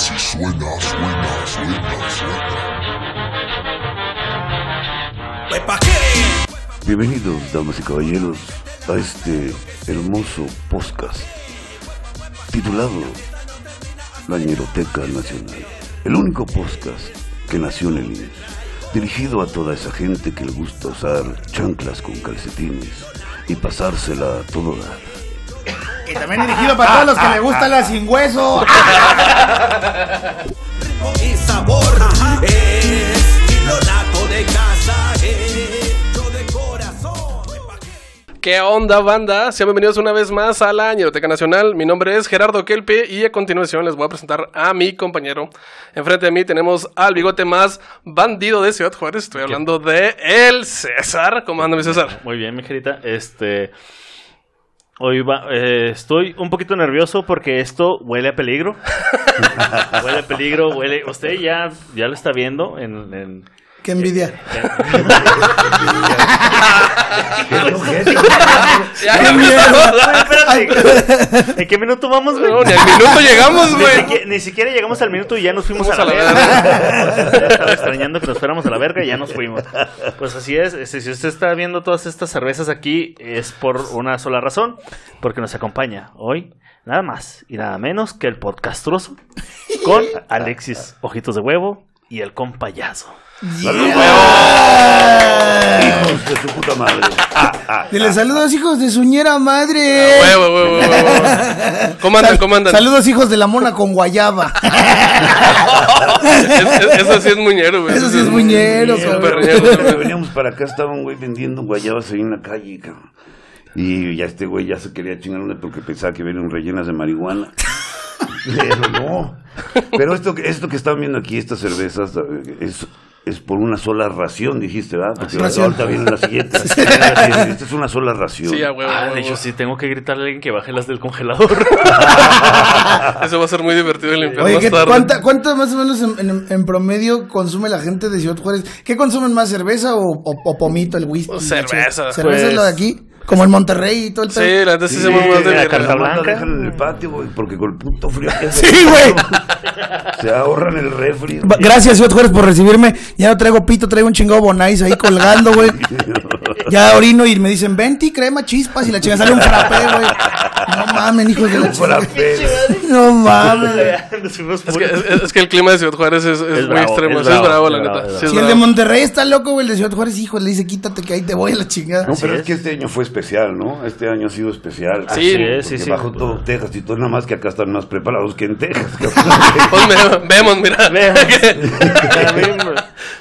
así suena, suena, suena, suena. Bienvenidos, damas y caballeros, a este hermoso podcast titulado La Ñeroteca Nacional. El único podcast que nació en el INS, dirigido a toda esa gente que le gusta usar chanclas con calcetines y pasársela a todo dar. Y también dirigido para todos los que le gusta la sin hueso. y sabor estilo naco de casa hecho de corazón ¿Qué onda, banda? Sean bienvenidos una vez más a la Ñeroteca Nacional. Mi nombre es Gerardo Kelpe y a continuación les voy a presentar a mi compañero. Enfrente de mí tenemos al bigote más bandido de Ciudad Juárez. Estoy hablando de el César. ¿Cómo anda mi César? Muy bien, mi gerita. Este. Hoy va, eh, estoy un poquito nervioso porque esto huele a peligro. huele a peligro, huele. Usted ya, ya lo está viendo en. en- Qué envidia. Ay, Espérate. ¿En qué minuto vamos, güey? No, ni al minuto llegamos, Ni güey. siquiera, ni siquiera llegamos al minuto y ya nos fuimos a la, a la verga. Estaba extrañando que nos fuéramos a la verga y ya nos fuimos. Pues así es. este, si usted está viendo todas estas cervezas aquí, es por una sola razón. Porque nos acompaña hoy nada más y nada menos que el podcastroso con Alexis Ojitos de Huevo y el compayazo. ¡Hijos de su puta madre! Ah, ah, Dile saludos, hijos de su ñera madre. Huevo, huevo, huevo, huevo. ¿Cómo andan? ¿Cómo andan? Saludos, hijos de la mona con guayaba. Es- es- eso sí es muñero, güey. Eso sí es muñero, Súper cabrón. ñero, Cuando güey. veníamos para acá estaba un güey vendiendo guayabas ahí en la calle, cabrón. Y ya este güey ya se quería chingar una porque pensaba que venían rellenas de marihuana. Pero no. Pero esto, que- esto que están viendo aquí, estas cervezas, es, es por una sola ración, dijiste, ¿verdad? Porque Ración. ahorita viene la siguiente. Esta es una sola ración. Sí, a huevo. Ah, de hecho, sí, tengo que gritarle a alguien que baje las del congelador. Eso va a ser muy divertido de limpiar Oye, más ¿qué- tarde. ¿cuánta, ¿cuánto más o menos en, en- en promedio consume la gente de Ciudad Juárez? ¿Qué consumen más, cerveza o, o- o pomito, el whisky? O cerveza, ¿Cerveza es pues. lo de aquí? Como en Monterrey y todo el Sí, la neta sí, Sí, somos más de la carta blanca. dejan en el patio, güey, porque con el puto frío que hace, Sí, güey. se ahorran el refri. Va- Gracias, Ciudad Juárez, por recibirme. Ya no traigo pito, traigo un chingado bonais ahí colgando, güey. Ya orino y me dicen, venti, crema, chispas y la chingada sale un frappé, güey. No mames, hijos de la Un chingada. frappé. No mames. Es que, es, es que el clima de Ciudad Juárez es, es Es muy bravo, extremo. es bravo, bravo, la es neta. Sí, es Si el de. Monterrey está loco, güey, el de Ciudad Juárez, hijo, le dice, quítate que ahí te voy a la chingada. No, pero es que es. este año fue especial, ¿no? Este año ha sido especial. Sí, sí, sí. bajo todo Texas y todo, nada más que acá están más preparados que en Texas. Pues me- vemos, mira.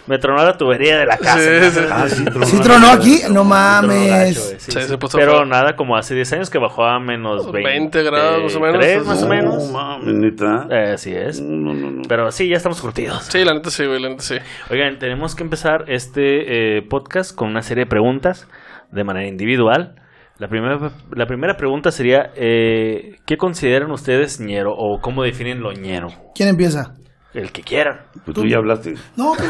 Me, tronó la tubería de la casa. Sí, sí. ah, sí, tronó. ¿Sí tronó aquí? No gacho, mames. güey, sí, Sí, sí. se puso Pero nada, como hace 10 años que bajó a menos 20, 20 grados, más o menos. tres, más o No, mames, neta. Eh, así es. No, no, no. Pero sí, ya estamos curtidos. Sí, la neta sí, güey, la neta sí. Oigan, tenemos que empezar este eh, podcast con una serie de preguntas de manera individual. La primera, la primera pregunta sería, eh, ¿qué consideran ustedes ñero o cómo definen lo ñero? ¿Quién empieza? El que quieran. Pues tú ya hablaste. No, porque,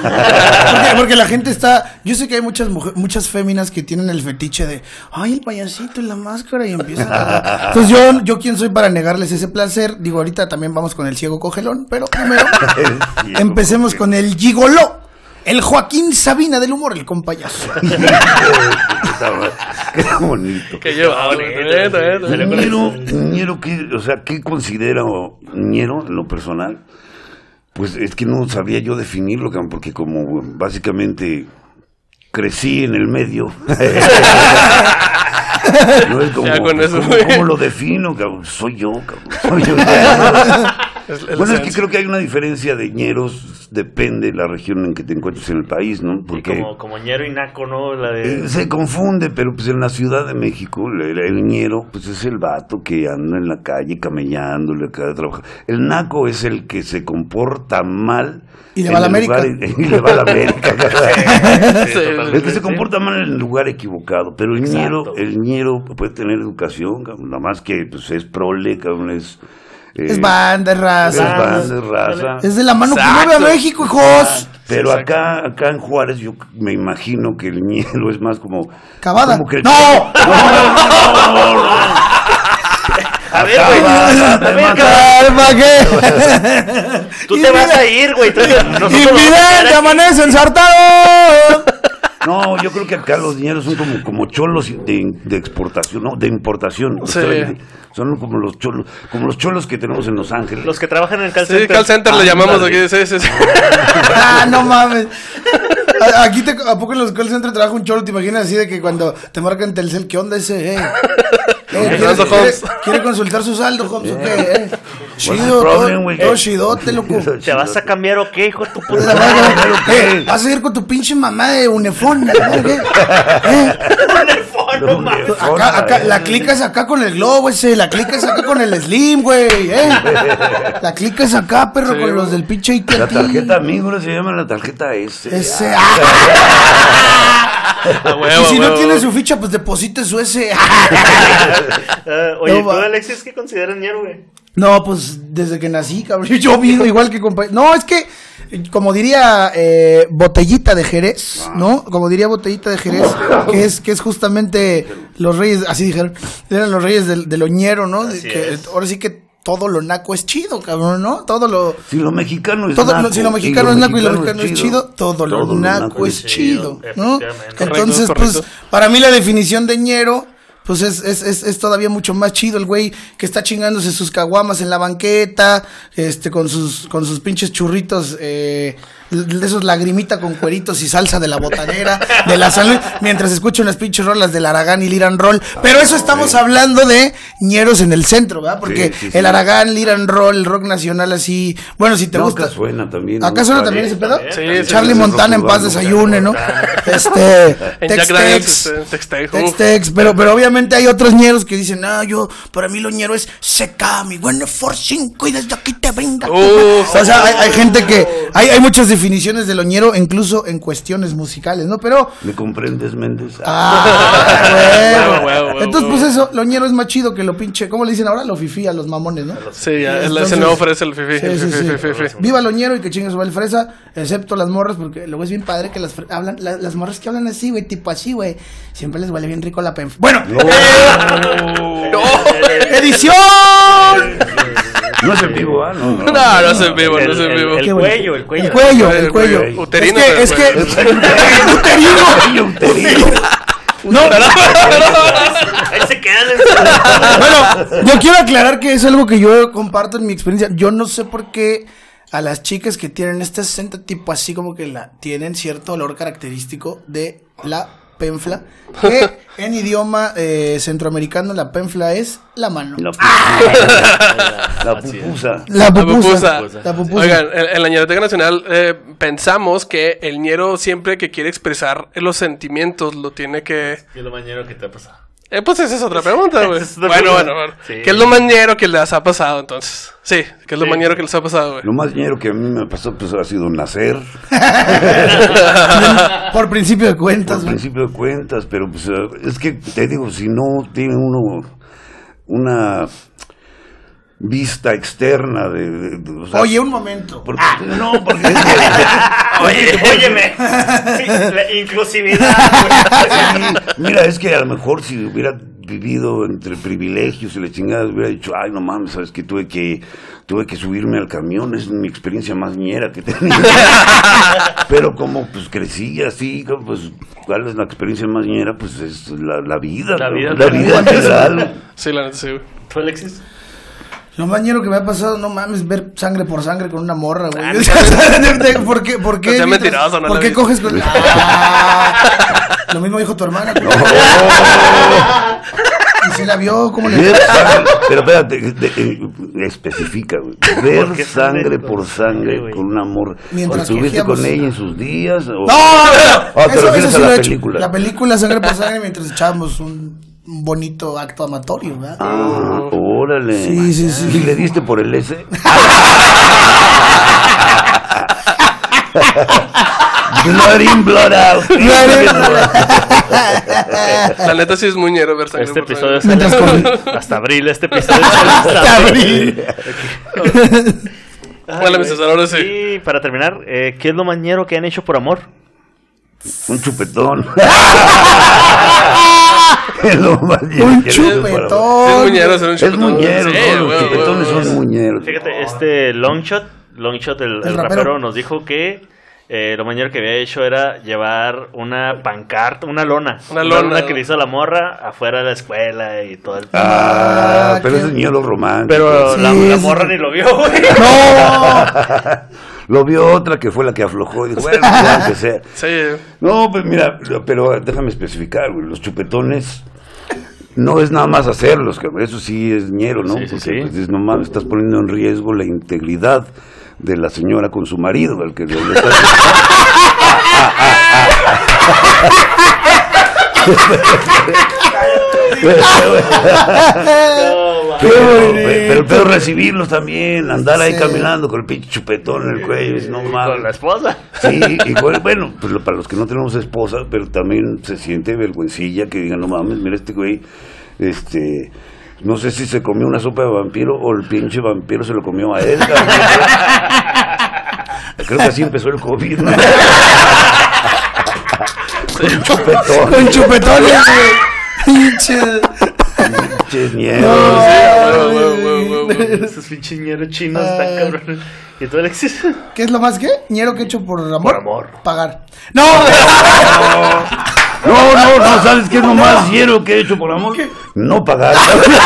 porque la gente está. Yo sé que hay muchas mujeres, muchas féminas que tienen el fetiche de. Ay, el payasito y la máscara y empiezan. a- Entonces, yo, yo, ¿quién soy para negarles ese placer? Digo, ahorita también vamos con el ciego cogelón, pero primero empecemos con el gigoló. El Joaquín Sabina del humor, el compayazo. Qué bonito. Que lleva, güey. Neta, neta. Ñero, ñero, ¿qué, o sea, ¿qué considero ñero en lo personal? Pues es que no sabría yo definirlo, porque como básicamente crecí en el medio. no es como, Ya con eso, ¿cómo, güey. cómo lo defino, cabrón? Soy yo, cabrón. Soy yo. es bueno, es que creo que hay una diferencia de ñeros, depende de la región en que te encuentres en el país, ¿no? Porque como, como ñero y naco, ¿no? La de... eh, se confunde, pero pues en la Ciudad de México, el, el ñero, pues es el vato que anda en la calle camellándole acá de trabajar. El naco es el que se comporta mal. Y le va a la América. lugar- y le va a la América. Sí, el que se comporta mal en el lugar equivocado. Pero el Exacto. ñero, el ñero puede tener educación, cabrón, nada más que pues es prole, cabrón, es... eh, Es banda, es es raza. banda, es raza. Es de la mano que Exacto. mueve a México, hijos. Pero acá, acá en Juárez yo me imagino que el ñero es más como... Cavada. como que- ¡No! A ver, güey. A ver, cabrón. Ay, ¿para qué? Tú te vas a ir, güey. A quedar ¡Invidente, aquí. amanece ensartado! No, yo creo que acá los dineros son como, como cholos de, de exportación, no, de importación. Sí. son como los cholos, como los cholos que tenemos en Los Ángeles. Los que trabajan en el call Sí, center. call center le llamamos aquí. Sí, sí, sí. ah, no mames. Aquí te, ¿A poco en los call centers trabaja un cholo? ¿Te imaginas así de que cuando te marcan Telcel, ¿qué onda ese? Eh? Eh, ¿quiere, quiere- quiere consultar su saldo, Holmes? ¿o qué? Eh? Chido, problem, todo, chidote, loco. ¿Te vas a cambiar o qué, hijo de tu puta eh, vas a ir con tu pinche mamá de unefón, ¿la verga? ¿Eh? Acá, acá, la clica es acá con el globo ese, la clica es acá con el slim, güey, ¿eh? La clica es acá, perro, Sí, con los del pinche AT&T. La tarjeta amigo se llama la tarjeta S. Ese, Ah, huevo, y si no tiene su ficha, pues deposite su ese. Ah, oye, No, ¿tú. Alexis, qué consideras ñero, güey? No, pues desde que nací, cabrón. Yo vivo igual que compañero. No, es que, como diría eh, botellita de Jerez, ¿no? Como diría botellita de Jerez, que es, que es justamente los reyes, así dijeron, eran los reyes del, del oñero, ¿no? De Así que, es. ahora sí que todo lo naco es chido, cabrón, ¿no? Todo lo. Si lo mexicano es Todo, naco, lo- si lo mexicano es naco y lo mexicano es chido, todo lo naco es chido, chido, ¿no? Entonces, Correcto, pues, para mí la definición de ñero, pues es, es, es, es todavía mucho más chido el güey que está chingándose sus caguamas en la banqueta, este, con sus, con sus pinches churritos, eh, de esos lagrimita con cueritos y salsa de la botanera, de la San Luis, mientras escucha unas pinches rolas del Aragán y el Iran Roll. Pero eso estamos hablando de ñeros en el centro, ¿verdad? Porque Sí, sí, sí. el Aragán, el Iran Roll, el rock nacional así, bueno, si te No, gusta. acá suena también. ¿Acá ¿no? suena también ese pedo? Sí, sí, Charlie sí, Montana en paz desayune, ¿no? Este, Tex-Tex. este, Tex-Tex, pero, pero obviamente hay otros ñeros que dicen, ah, yo, para mí lo ñero es seca, mi bueno for 5 y desde aquí te brinda. tu Uf. ma-". o sea, hay, hay gente que, hay, hay muchas definiciones de lo ñero, incluso en cuestiones musicales, ¿no? Pero, ¿Me comprendes, Méndez? ah, huevo, Entonces, pues eso, lo ñero es más chido que lo pinche, ¿cómo le dicen ahora? Lo fifí a los mamones, ¿no? Sí, ya, Entonces- ese nuevo ofrece el fifi. Sí, el sí, fifi, sí. fifi, fifi. Viva Loñero y que chingue su el fresa, excepto las morras, porque luego es bien padre que las hablan, la- las morras que hablan así, güey, tipo así, güey. Siempre les huele bien rico la penf. Bueno, edición. No es en vivo, ¿ah? No, no. No, no es en vivo, no El, es en el- vivo. el bueno. cuello, el cuello. El cuello, el El cuello. Uterino, es que, es que, cuello. uterino. Uterino. No, Ahí se quedan. bueno, yo quiero aclarar que es algo que yo comparto en mi experiencia. Yo no sé por qué a las chicas que tienen este acento tipo así como que la tienen cierto olor característico de la penfla, que en idioma eh, centroamericano la penfla es la mano. La pupusa. La pupusa. La pupusa. La pupusa. Oigan, en, en la Ñeroteca Nacional eh, pensamos que el ñero siempre que quiere expresar los sentimientos lo tiene que... ¿Qué es lo mañero que te ha pasado? Eh, pues esa es otra pregunta, güey. Bueno, bueno, bueno. Sí. ¿Qué es lo mañero que les ha pasado entonces? Sí, ¿qué es lo Sí. mañero que les ha pasado, güey? Lo más dinero que a mí me pasó pues, ha sido nacer, Por principio de por cuentas. güey. principio de cuentas, pero pues es que te digo, si no tiene uno una vista externa de... de- de- o sea, Oye, un momento. porque- no, porque es que- Oye, óyeme. La inclusividad. Sí, mira, es que a lo mejor si hubiera vivido entre privilegios y la chingada, hubiera dicho, ay, no mames, sabes que tuve que tuve que subirme al camión, es mi experiencia más ñera que tenía. Pero como pues crecí así, como, pues, ¿cuál es la experiencia más ñera? Pues es la, la vida, La ¿no? vida la vida en general. Sí, la sí. ¿Tú, Alexis? Lo más ñero que me ha pasado, no mames, ver sangre por sangre con una morra, güey. Ah, ¿Por qué? ¿Por qué? No seas mientras- mentiroso, no ¿Por qué coges con.? Ah, lo mismo dijo tu hermana. ¿Y si la vio? ¿Cómo le Ver sangre, pero espérate, de- de- especifica, güey. Ver ¿Por qué sangre por sangre güey? con un amor. Mientras ¿Estuviste con ella en sus días? O... No, no, Ah, te eso, refieres eso sí a la lo he hecho. película. La película Sangre por Sangre mientras echábamos un, un bonito acto amatorio, ¿verdad? Ah, órale. Sí, sí, sí. ¿Y le diste por el S? blood in, blood out. La neta sí es muy ñero ver sangre Este por episodio con- hasta abril. Este episodio sale hasta abril. Vale, mi César, ahora sí. Y para terminar, eh, ¿qué es lo mañero que han hecho por amor? Un chupetón. Un chupetón. Es muñero un Es muñero, Sí, ¿no? Los güey, chupetones güey, güey. son muñeros. Fíjate, este Longshot, Longshot, el, El el rapero. rapero, nos dijo que eh, lo mayor que había hecho era llevar una pancarta, una lona. Una lona. que le hizo la morra afuera de la escuela y todo el Ah, Ah, pero es ñero romántico. Pero Sí, la, la sí. morra ni lo vio, güey. ¡No! Lo vio otra que fue la que aflojó y dijo, bueno, que sea. Sí. No, pues mira, pero déjame especificar, güey, los chupetones no es nada más hacerlos, cabrón, eso sí es ñero, ¿no? Sí, sí, Porque sí. pues, es nomás estás poniendo en riesgo la integridad de la señora con su marido, al que le le estás... Pero, pero, pero recibirlos también, andar ahí caminando con el pinche chupetón en el cuello, es no Con mames. la esposa. Sí, y bueno, bueno, pues lo- para los que no tenemos esposa, pero también se siente vergüencilla que digan, no mames, mira este güey, este, no sé si se comió una sopa de vampiro o el pinche vampiro se lo comió a él. Creo que así empezó el COVID, ¿no? Con chupetón, Con chupetones, güey. Pinche. Pinches ñeros. Esos pinches ñeros chinos están cabrones. Y. ¿Qué es lo más que? ¿Ñero que hecho por amor? Por amor. Pagar. ¡No! No, no, no, ¿sabes qué es lo más ñero que he hecho por amor? No pagar.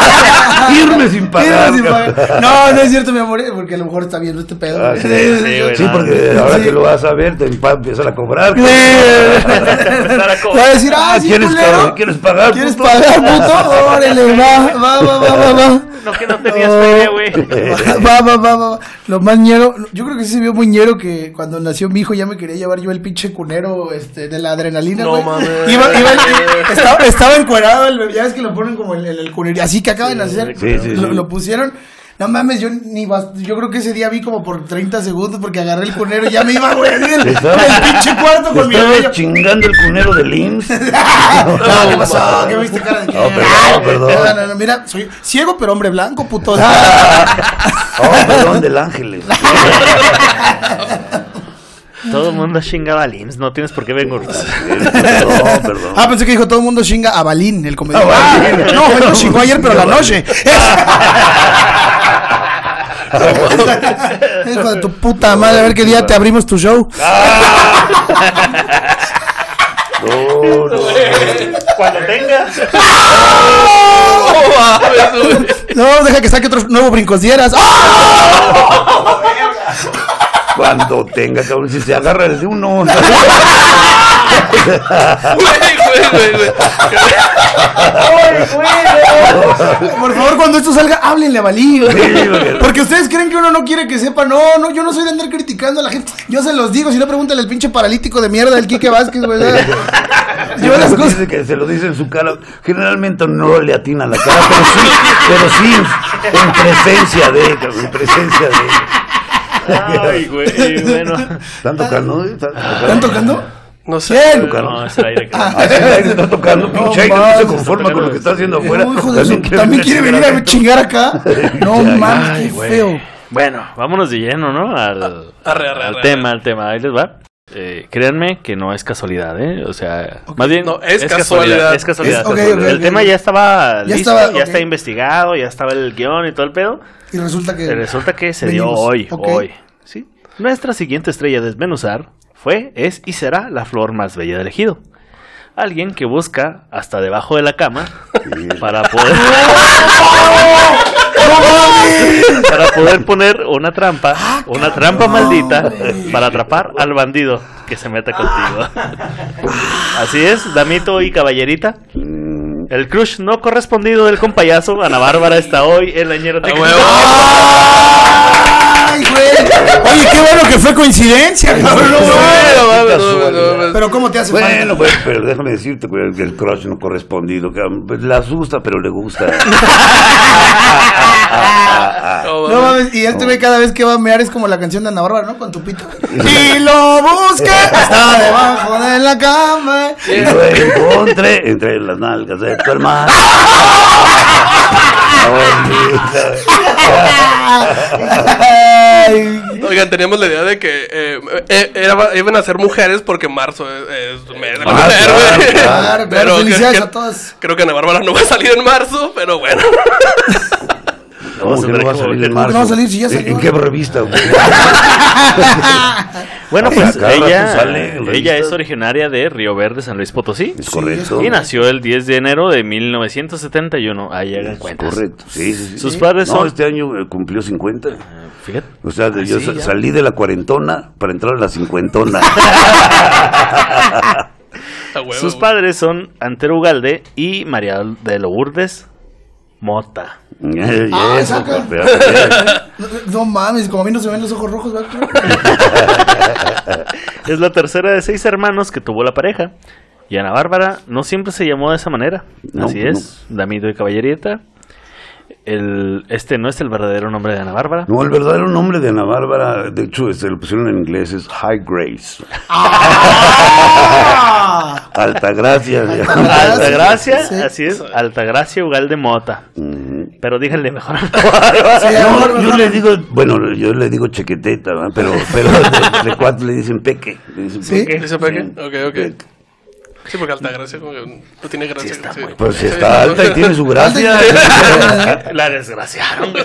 Irme sin pagar. Sí, cabrón. pagar. No, no es cierto, mi amor, eh, porque a lo mejor está viendo este pedo. Ah, sí, sí, güey, Sí, no, porque no. ahora que lo vas a ver, te va a empezar a cobrar. Sí. Empezar a cobrar. Va a decir, ah, sí, ¿Quieres? ¿Quieres pagar? ¿Quieres pagar, puto? Órale, va, va, va, va, va, va. No, que no tenías feria, güey. Va, va, va, va. Lo más ñero, yo creo que sí se vio muy ñero que cuando nació mi hijo ya me quería llevar yo el pinche cunero este, de la adrenalina, No güey. mames. Iba, iba, estaba, estaba encuerado ya ves que lo ponen como el, el, así que acaba de nacer. Lo pusieron. No mames, yo ni yo creo que ese día vi como por 30 segundos porque agarré el cunero y ya me iba, güey, en el, pinche cuarto con mi estaba chingando el cunero de Lins. No, ¿qué pasó? ¿Qué viste cara de? No, perdón, Ay, perdón. No, no, no, mira, soy ciego pero hombre blanco, puto. Oh, perdón, del Ángeles. Todo el mundo chingaba al IMSS. No tienes por qué venir. Perdón, perdón. Ah, pensé que dijo todo el mundo chinga a Balín, el comediante. A Balín. Ah, no, él lo chingó ayer, pero la noche. Hijo de tu puta madre, a ver qué día te abrimos tu show. No, no. Cuando tengas. No deja que saque otro nuevo brincos dieras. ¡Ah! Cuando tenga, cabrón, si se agarra el de uno. Güey, güey, güey, güey. Por favor, cuando esto salga, háblenle a Balín. porque- Porque ustedes creen que uno no quiere que sepa. No, no, yo no soy de andar criticando a la gente. Yo se los digo, si no, pregúntale al pinche paralítico de mierda del Quique Vázquez, güey. Yo las cosas. Dice que se lo dice en su cara. Generalmente no le atina la cara, pero sí, pero sí en, en presencia de, cabrón, en presencia de. Ay, güey. Bueno. ¿Están tocando? ¿Están ¿Están tocando? No sé. ¿Quién? No, es el aire que. Ah, sí, ahí se está tocando, No pinche, aire, no mames, se conforma con lo que está haciendo afuera. No, hijo de su- También quiere venir a chingar acá. No mames, qué güey. feo. Bueno, vámonos de lleno, ¿no? Al, Arre, arre, al arre, tema, al tema. Ahí les va. Eh, créanme que no es casualidad, ¿eh? O sea, más bien No, es casualidad. Es casualidad. Es- ok, casualidad. ok, el tema ya estaba Ya listo, estaba, ya está investigado, ya estaba el guion y todo el pedo. Y resulta que. Y resulta que se dio hoy, hoy. ¿sí? Nuestra siguiente estrella a desmenuzar fue, es y será la flor más bella del ejido. Alguien que busca hasta debajo de la cama para poder para poder poner una trampa, una trampa maldita para atrapar al bandido que se meta contigo. Así es, damito y caballerita. El crush no correspondido del compayazo Ana Bárbara está hoy en la ñero A huevo. ¡Ay, güey! Oye, qué bueno que fue coincidencia, cabrón. Pero ¿cómo te hace Bueno, pues, pero déjame decirte, güey, que el crush no correspondido, cabrón, pues, la asusta, pero le gusta. No, No mames. y él te ve cada vez que va a mear es como la canción de Ana Bárbara, ¿no? Con tu pito. Y lo busca, está debajo de la cama. Y lo encontré entre las nalgas de tu hermano. Ay, Oigan, teníamos la idea de que eh, eh, era- iban a ser mujeres porque marzo es, es mes de la mujer, claro, güey. claro, claro, Pero que- felicidades que- a todas. Creo que Ana Bárbara no va a salir en marzo, pero bueno. ¿Cómo que no va a salir en marzo? no va a salir si ya ¿En- salió? ¿En qué revista? Bueno, pues ella, ella es originaria de Río Verde, San Luis Potosí. Es correcto. Y nació el 10 de enero de 1971. Ahí hagan Es cuentas. correcto. Sí, sí, sí. Sus padres No, son- este año eh, cumplió 50. Fíjate. O sea, Ah, yo sí, sa- ya. salí de la cuarentona para entrar a la cincuentona. Sus padres son Antero Ugalde y María de Lourdes Mota. Ah, eso, eh, No, no mames, como a mí no se ven los ojos rojos. Es la tercera de seis hermanos que tuvo la pareja. Y Ana Bárbara no siempre se llamó de esa manera. No, Así es, Damido y Caballerieta. El, este no es el verdadero nombre de Ana Bárbara. No, el verdadero nombre de Ana Bárbara, de hecho, se lo pusieron en inglés, es High Grace. ¡Ah! Altagracia. Altagracia, Sí. así es, Altagracia Ugalde Mota. Ujú. Pero díganle mejor. Sí, No, yo le digo, bueno, yo le digo chequeteta, ¿verdad? pero, pero de, de cuatro le dicen peque. Le dicen ¿Sí? peque. ¿Dice Peque? Sí. Ok, ok. Sí, porque Altagracia como que no tiene gracia. Sí, Pues si Sí, está alta y tiene su gracia. La desgraciaron.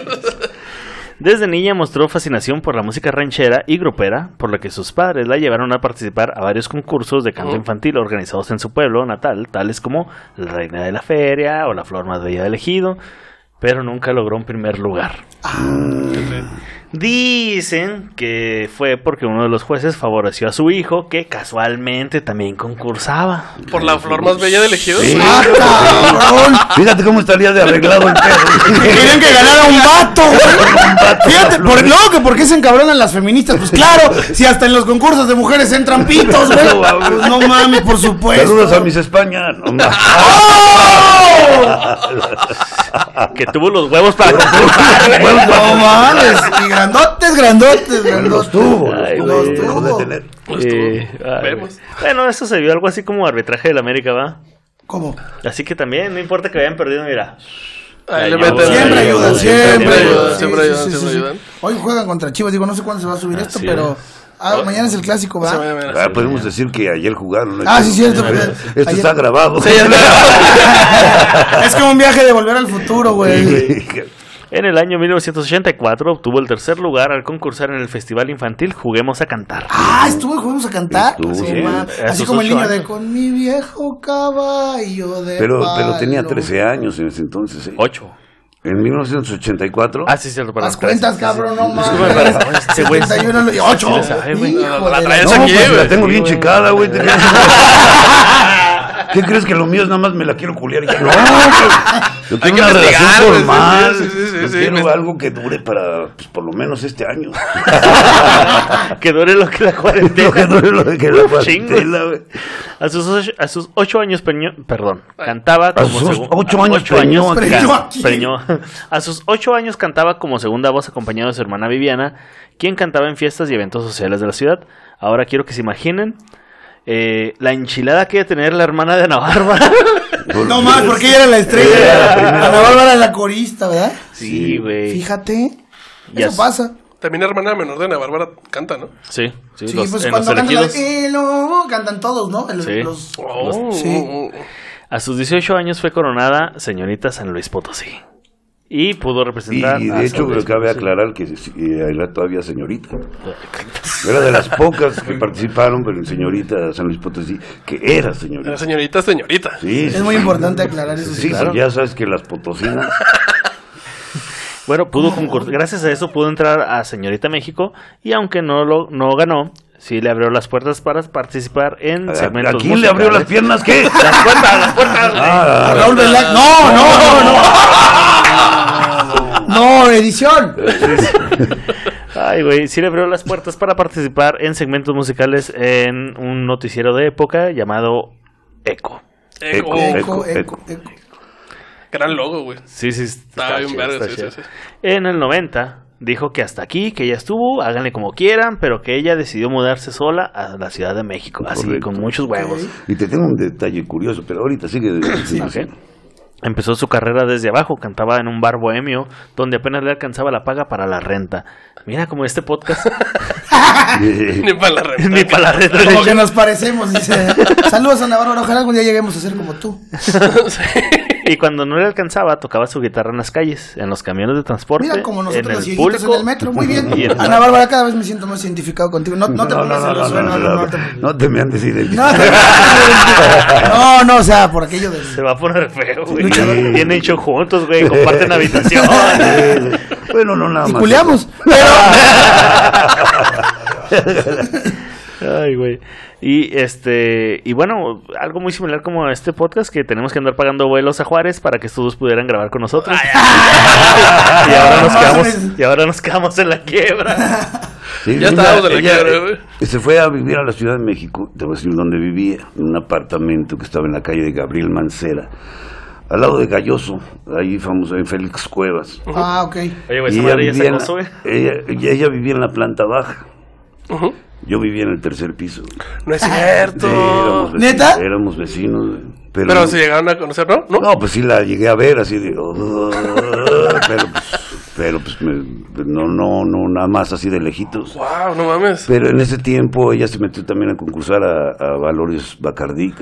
Desde niña mostró fascinación por la música ranchera y grupera, por lo que sus padres la llevaron a participar a varios concursos de canto infantil organizados en su pueblo natal, tales como La Reina de la Feria o La Flor Más Bella del Ejido, pero nunca logró un primer lugar. Dicen que fue porque uno de los jueces favoreció a su hijo, que casualmente también concursaba. Por la flor más bella del ejido. Sí. ¡Ah, cabrón! Fíjate cómo estaría de arreglado el perro. Querían que ganara un vato, güey. Fíjate, por, no, que por qué se encabronan las feministas. Pues claro, si hasta en los concursos de mujeres entran pitos, güey. Pues no mames, por supuesto. Saludos a mis España. No, ma- Que tuvo los huevos para concursar. No mames. Grandotes, grandotes, grandotes. los tuvo, Ay, los tuvo, dejó de tener. Eh, ay, Vemos. Bueno, eso se vio algo así como arbitraje del América, ¿va? ¿Cómo? Así que también, no importa que hayan perdido, mira. Ayuda. Siempre Ay, ayudan, ay, siempre ayudan. siempre Sí, ayudan, sí, sí, siempre sí. ayudan. Hoy juegan contra Chivas, digo, no sé cuándo se va a subir esto, sí. pero. Ah, mañana es el clásico, Sí, ¿verdad? mira. Ah, podemos decir que ayer jugaron. ¿no? Ah, sí, cierto. Esto Ayer- está grabado. Sí. Es como un viaje de volver al futuro, güey. En el año 1984 obtuvo el tercer lugar al concursar en el Festival Infantil Juguemos a Cantar. Ah, estuvo y jugamos a cantar. Estuvo, Sí, sí. Así como el niño de años. con mi viejo caballo de Pero, pero tenía palo". 13 años en ese entonces. ¿eh? Ocho. En 1984. Ah, sí, cierto, perdón. Las cuentas, cabrón, no mames. este güey- 71 y 8. Sí le sabe, güey. Hijo La de traes aquí, pues güey. la tengo bien güey. checada, güey. ¿Qué crees que lo mío es nada más me la quiero culiar? y ya? No, yo quiero una relación formal. sí, sí, sí, Yo sí, quiero me- algo que dure para, pues, por lo menos este año. Que dure lo que la Lo que cuarentena. dure lo que la cuarentena. A sus, ocho, a sus ocho años, peñó, perdón, cantaba como sus segun- ocho años ca- aquí. preñó. A sus ocho años cantaba como segunda voz acompañado de su hermana Viviana, quien cantaba en fiestas y eventos sociales de la ciudad. Ahora quiero que se imaginen eh, la enchilada que iba a tener la hermana de Ana Bárbara. No más, porque ella era la estrella. Ana Bárbara era la corista, ¿verdad? Sí, güey. Fíjate. Ya Eso pasa. También la hermana menor de Ana Bárbara canta, ¿no? Sí, sí, Sí, los- pues en cuando los cantan la "Eh, lo", cantan todos, ¿no? El- Sí. los- Oh, Sí. A sus 18 años fue coronada señorita San Luis Potosí. Y pudo representar. y de hecho, Luis cabe aclarar que sí, era todavía señorita. Era de las pocas que participaron, pero en señorita San Luis Potosí, que era señorita. La señorita, señorita. Sí, Es muy importante aclarar eso. Sí, claro. ya sabes que las potosinas. Bueno, pudo concursar. Gracias a eso pudo entrar a Señorita México. Y aunque no lo no ganó, sí le abrió las puertas para participar en ¿A, segmentos a quién le abrió las piernas? ¿Qué? Las puertas, las puertas. Ah, Raúl Velasco. No, no, no, no. No, edición. Ay, güey, sí le abrió las puertas para participar en segmentos musicales en un noticiero de época llamado Eco. Eco. Eco, Eco. Gran logo, güey. Sí, sí, Está bien verga, sí, sí, sí. En el 90 dijo que hasta aquí, que ya estuvo, háganle como quieran, pero que ella decidió mudarse sola a la Ciudad de México, así Correcto. con muchos huevos. Y te tengo un detalle curioso, pero ahorita sigue. Ok. Empezó su carrera desde abajo, cantaba en un bar bohemio donde apenas le alcanzaba la paga para la renta. Mira como este podcast. Ni para la renta. Ni para la renta. Como que nos parecemos, dice. Saludos Ana Bárbara, ojalá algún día lleguemos a ser como tú. Y cuando no le alcanzaba, tocaba su guitarra en las calles, en los camiones de transporte, Mira como nosotros en los el pulco. en el metro, muy bien. Y en- Ana Bárbara, cada vez me siento más identificado contigo. No, no te pongas no, no, no, te- no te me andes no, no, no, o sea, por aquello de... Se va a poner feo, güey. Tienen show juntos, güey. Comparten habitación. Bueno, no nada Y más. culeamos. Ay, güey. Y este, y bueno, algo muy similar como a este podcast que tenemos que andar pagando vuelos a Juárez para que estos dos pudieran grabar con nosotros. y, ahora nos No quedamos, y ahora nos quedamos en la quiebra. Sí, Ya ella- estábamos en la ella, quiebra, güey. Se fue a vivir a la Ciudad de México, te voy a decir dónde vivía, en un apartamento que estaba en la calle de Gabriel Mancera, al lado de Galloso, ahí famoso, en Félix Cuevas. Ah, ok. Oye, güey, Y esa madre ya se en la- ella, ella- ella vivía en la planta baja, Ujú. Yo vivía en el tercer piso. No es Sí, cierto. éramos vecinos, ¿Neta? Éramos vecinos. Pero, Pero se llegaron a conocer, ¿no? ¿No? No, pues sí la llegué a ver así de... "Oh", pero pues, pero pues me- no, no, no, nada más así de lejitos. Wow, no mames. Pero en ese tiempo ella se metió también a concursar a, a Valores Bacardí.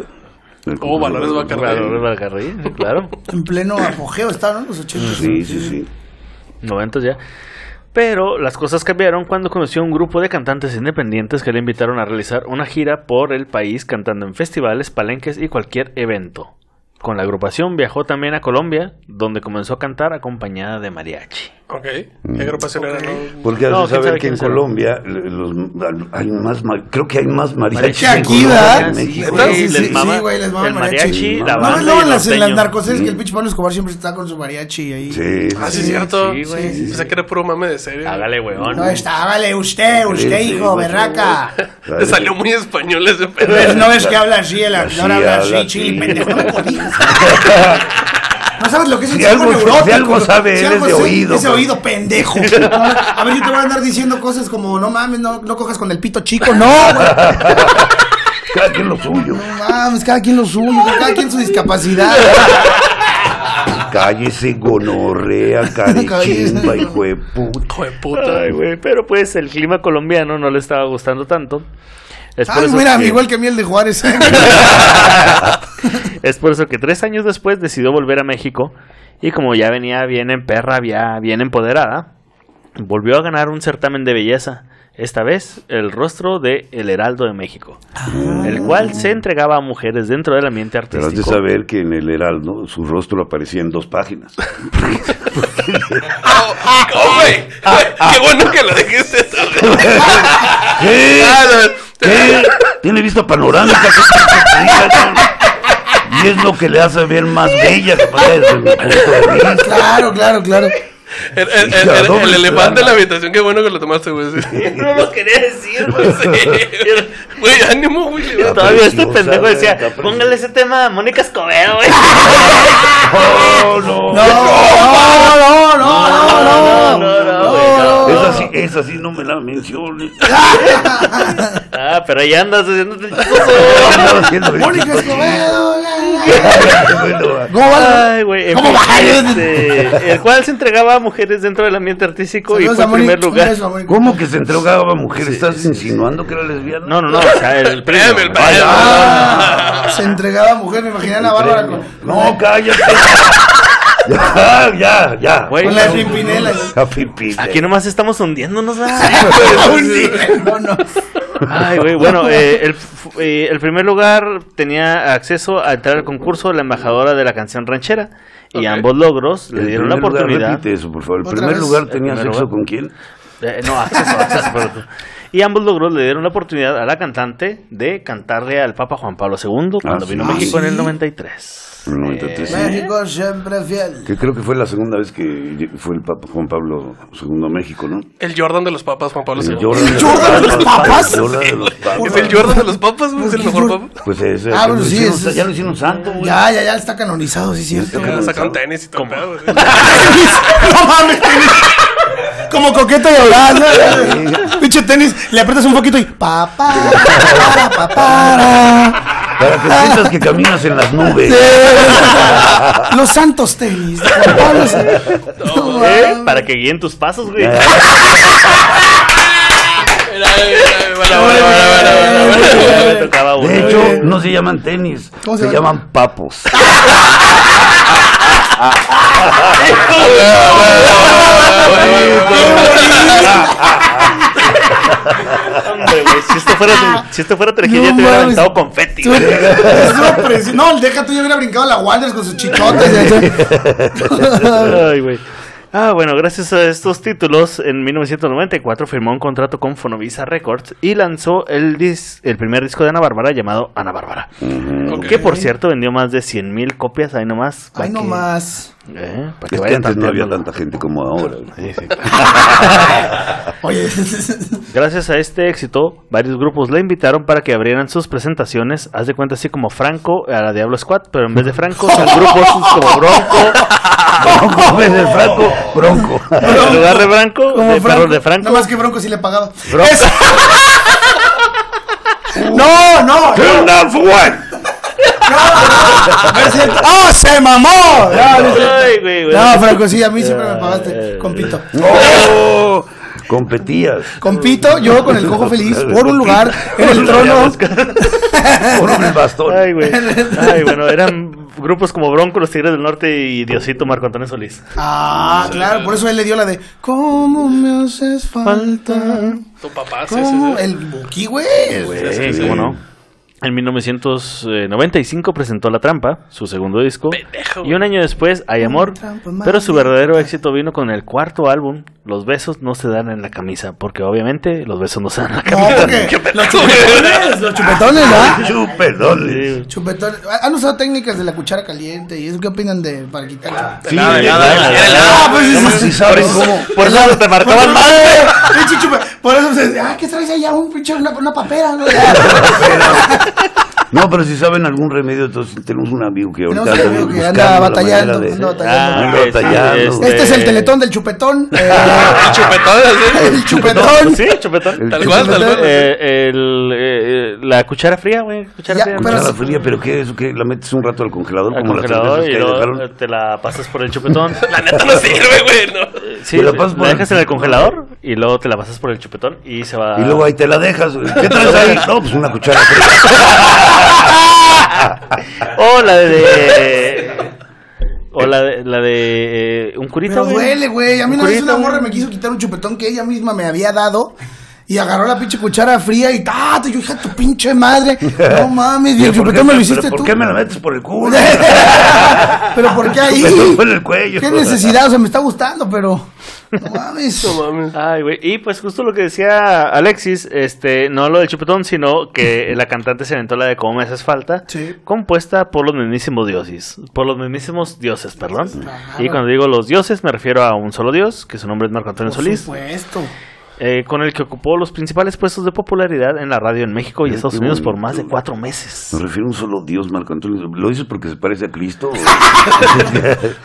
Oh, Valores Bacardí. Claro, Valcarrí, claro. En pleno apogeo estaban los 80. Sí, sí, sí. Noventas ya. Pero las cosas cambiaron cuando conoció un grupo de cantantes independientes que le invitaron a realizar una gira por el país cantando en festivales, palenques y cualquier evento. Con la agrupación viajó también a Colombia, donde comenzó a cantar acompañada de mariachi. Ok. ¿Qué agrupación era? No? Porque has No, de quién saber sabe que en será. Colombia los, hay más, creo que hay más mariachis Que en aquí, ¿verdad? Sí, México. güey, Sí, sí, les mama sí, güey, les mama el mariachi. mariachi, la No, banda No, no, en el las, en las narcosas que el pinche Pablo Escobar siempre está con su mariachi ahí. Sí, Ah, sí, sí. es cierto. sí, güey. Sí, Pensé que era puro mame de serio. Hágale, weón. No está, vale, usted, usted, Sí, hijo, sí, berraca. Le salió muy español ese ¿No pedo. ves, no ves que habla así, el actor Así habla así, chile, pendejo, no me. No sabes lo que es el Si algo- neurótico. si algo sabe, Si él algo es de oído, Ese pues. oído pendejo. A ver, yo te voy a andar diciendo cosas como, no mames, no, no cojas con el pito chico. No, güey. Cada quien lo suyo. No mames, cada quien lo suyo, cada quien su discapacidad. Cállese, gonorrea, carechimba, hijo de puta. Hijo de puta. Ay, güey, pero pues el clima colombiano no le estaba gustando tanto. Es por Ay, eso mira, que- igual que a mí el de Juárez. Es por eso que tres años después decidió volver a México y como ya venía bien en perra, ya bien empoderada, volvió a ganar un certamen de belleza. Esta vez el rostro de El Heraldo de México, el cual se entregaba a mujeres dentro del ambiente Pero has de artístico. saber que en el Heraldo su rostro aparecía en dos páginas. Oh, oh, güey. Qué bueno que lo dijiste. ¿Qué? Tiene vista panorámica. Y es lo que le hace ver más bella, claro, claro, claro. El, el, el, el- el doble elefante en la habitación, qué bueno que lo tomaste, güey. Sí. No lo quería decir, güey. Güey, ánimo, güey. Todavía este pendejo decía, póngale ese tema a Mónica Escobedo, güey. Oh, no. No, no, no, no, no, no. no, no. Esa sí, esa sí no me la menciones. Ah, pero ahí andas haciéndote el Mónica chico Escobedo. Ay, güey. ¿Cómo este, el cual se entregaba a mujeres dentro del ambiente artístico y fue en primer lugar. ¿Cómo que se entregaba a mujer? ¿Estás insinuando que era lesbiana? No, no, no. O sea, el premio. El premio. Ah, se entregaba a mujer, me imaginé a la Bárbara con, No, cállate. ya, ya, ya. Güey, con la no, Pimpinela. A Pimpinela. Aquí nomás estamos hundiéndonos, ¿verdad? No, no. Ay, güey, bueno, eh, el, eh, el primer lugar tenía acceso a entrar al concurso de la embajadora de la canción ranchera y Ok. ambos logros le dieron la primer lugar, oportunidad. repite eso, por favor. ¿El primer vez. lugar El tenía primer sexo lugar. con quién? Eh, no, acceso, acceso, perdón. Y ambos logros le dieron la oportunidad a la cantante de cantarle al Papa Juan Pablo II cuando Ah, vino a sí. México en el ¿Sí? 93. En el 93, sí. México siempre fiel. Que creo que fue la segunda vez que fue el Papa Juan Pablo II a México, ¿no? El Jordan de los papas, Juan Pablo El II. Jordan ¿El Jordan de los papas? El Jordan de los papas. Es el Jordan de los papas, güey. Es el ¿Por qué mejor papa. Pues ese, Ah, lo sí, hicieron, ya lo hicieron santo, güey. Ya, ya, ya está canonizado, sí, es cierto. Ya Sacaron tenis y todo. no mames, tenis. Como coqueta y audaz, ¿no? Pinche tenis, le aprietas un poquito y. Pa, pa, para, pa, para. Que sientas que caminas en las nubes. Los santos tenis. No, ¿Eh? Para que guíen tus pasos, güey. De hecho, no se llaman tenis, ¿Cómo se se llaman? llaman papos. Hombre, güey, si esto fuera, si esto fuera ya No te hubiera mames. aventado confeti. Tú- No, el deja tú ya hubiera brincado a la Wanders con sus chichotas. Ay, güey. Ah, bueno, gracias a estos títulos, en 1994 firmó un contrato con Fonovisa Records y lanzó el, dis- el primer disco de Ana Bárbara llamado Ana Bárbara. Que por cierto vendió más de 100.000 copias, ahí nomás. pa' Que-. Eh, pa' Es que vayan antes no había tanta gente como ahora. Sí, sí. Oye, Gracias a este éxito, varios grupos la invitaron para que abrieran sus presentaciones. Haz de cuenta así como Franco a la Diablo Squad, pero en vez de Franco son grupos como Bronco. Bronco, en vez de Franco, Bronco. En lugar de Franco, como de, perdón, de Franco. Nada más que Bronco sí le he pagado. Bronco. No, no. Turn down for what? ¡Oh, se mamó! No, no, no, Franco, sí, a mí siempre me pagaste. Compito. Oh, competías. Compito, yo con el cojo feliz por un lugar en el trono. Por un bastón. Ay, güey. Ay, bueno, eran grupos como Bronco, Los Tigres del Norte y Diosito Marco Antonio Solís. Ah, claro, por eso él le dio la de ¿Cómo me haces falta? Tu papá, sí, sí, ¿Cómo? sí. El Buki, güey. Güey, sí, sí. ¿cómo no? En 1995 presentó La Trampa, su segundo disco. Pendejo, y un año después, Hay Amor. Trampa, Pero su verdadero éxito vino con el cuarto álbum, Los besos no se dan en la camisa. Porque obviamente los besos no se dan en la No, camisa. porque los chupetones, los chupetones, ¿verdad? Chupedones. Chupetones. Han usado técnicas de la cuchara caliente y eso. ¿Qué opinan de para quitar? Nada, de nada, nada. Ah, pues ¿Cómo sí, sí. saben cómo? Por eso te marcaban mal. Por eso se ah, ¿qué traes allá? Un pinche, una, una papera, ¿no? No, pero si saben algún remedio, entonces tenemos un amigo que ahorita amigo que anda la batallando, manera de- anda batallando. Ah, Anda batallando. este- Este es el teletón del chupetón. eh, El chupetón, así. el chupetón. Sí, chupetón. El Tal cual, tal cual. Eh, el, eh, la cuchara fría, güey. Cuchara Ya, fría. pero Cuchara sí. fría, pero ¿qué es? ¿Qué? ¿La metes un rato al congelador? al como las congelador y luego eh, te la pasas por el chupetón. La neta no sirve, güey, no. Sí, Te la la, pasas por el dejas en el chupetón. congelador y luego te la pasas por el chupetón y se va. Y luego ahí te la dejas. güey. ¿Qué traes ahí? No, pues una cuchara fría. O la de. o la de, la de eh, un curita, Pero duele, güey. A mí Un una vez una morra me quiso quitar un chupetón que ella misma me había dado. Y agarró la pinche cuchara fría y ¡ah! Yo hija tu pinche madre. No mames, y el ¿Por qué chupetón me lo pero hiciste ¿Por tú. qué me la metes por el culo? pero ¿por qué ahí? En el cuello. ¿Qué necesidad? O sea, me está gustando, pero. No mames. No mames. Ay, güey. Y pues justo lo que decía Alexis, este, no lo del chupetón, sino que la cantante se inventó la de Cómo me haces falta, Sí. compuesta por los mismísimos dioses, por los mismísimos dioses, perdón. Claro. Y cuando digo los dioses me refiero a un solo dios, que su nombre es Marco Antonio Por Solís, supuesto. Eh, con el que ocupó los principales puestos de popularidad en la radio en México y Estados Unidos por más de cuatro meses. Me refiero a un solo Dios, Marco Antonio. ¿Lo dices porque se parece a Cristo?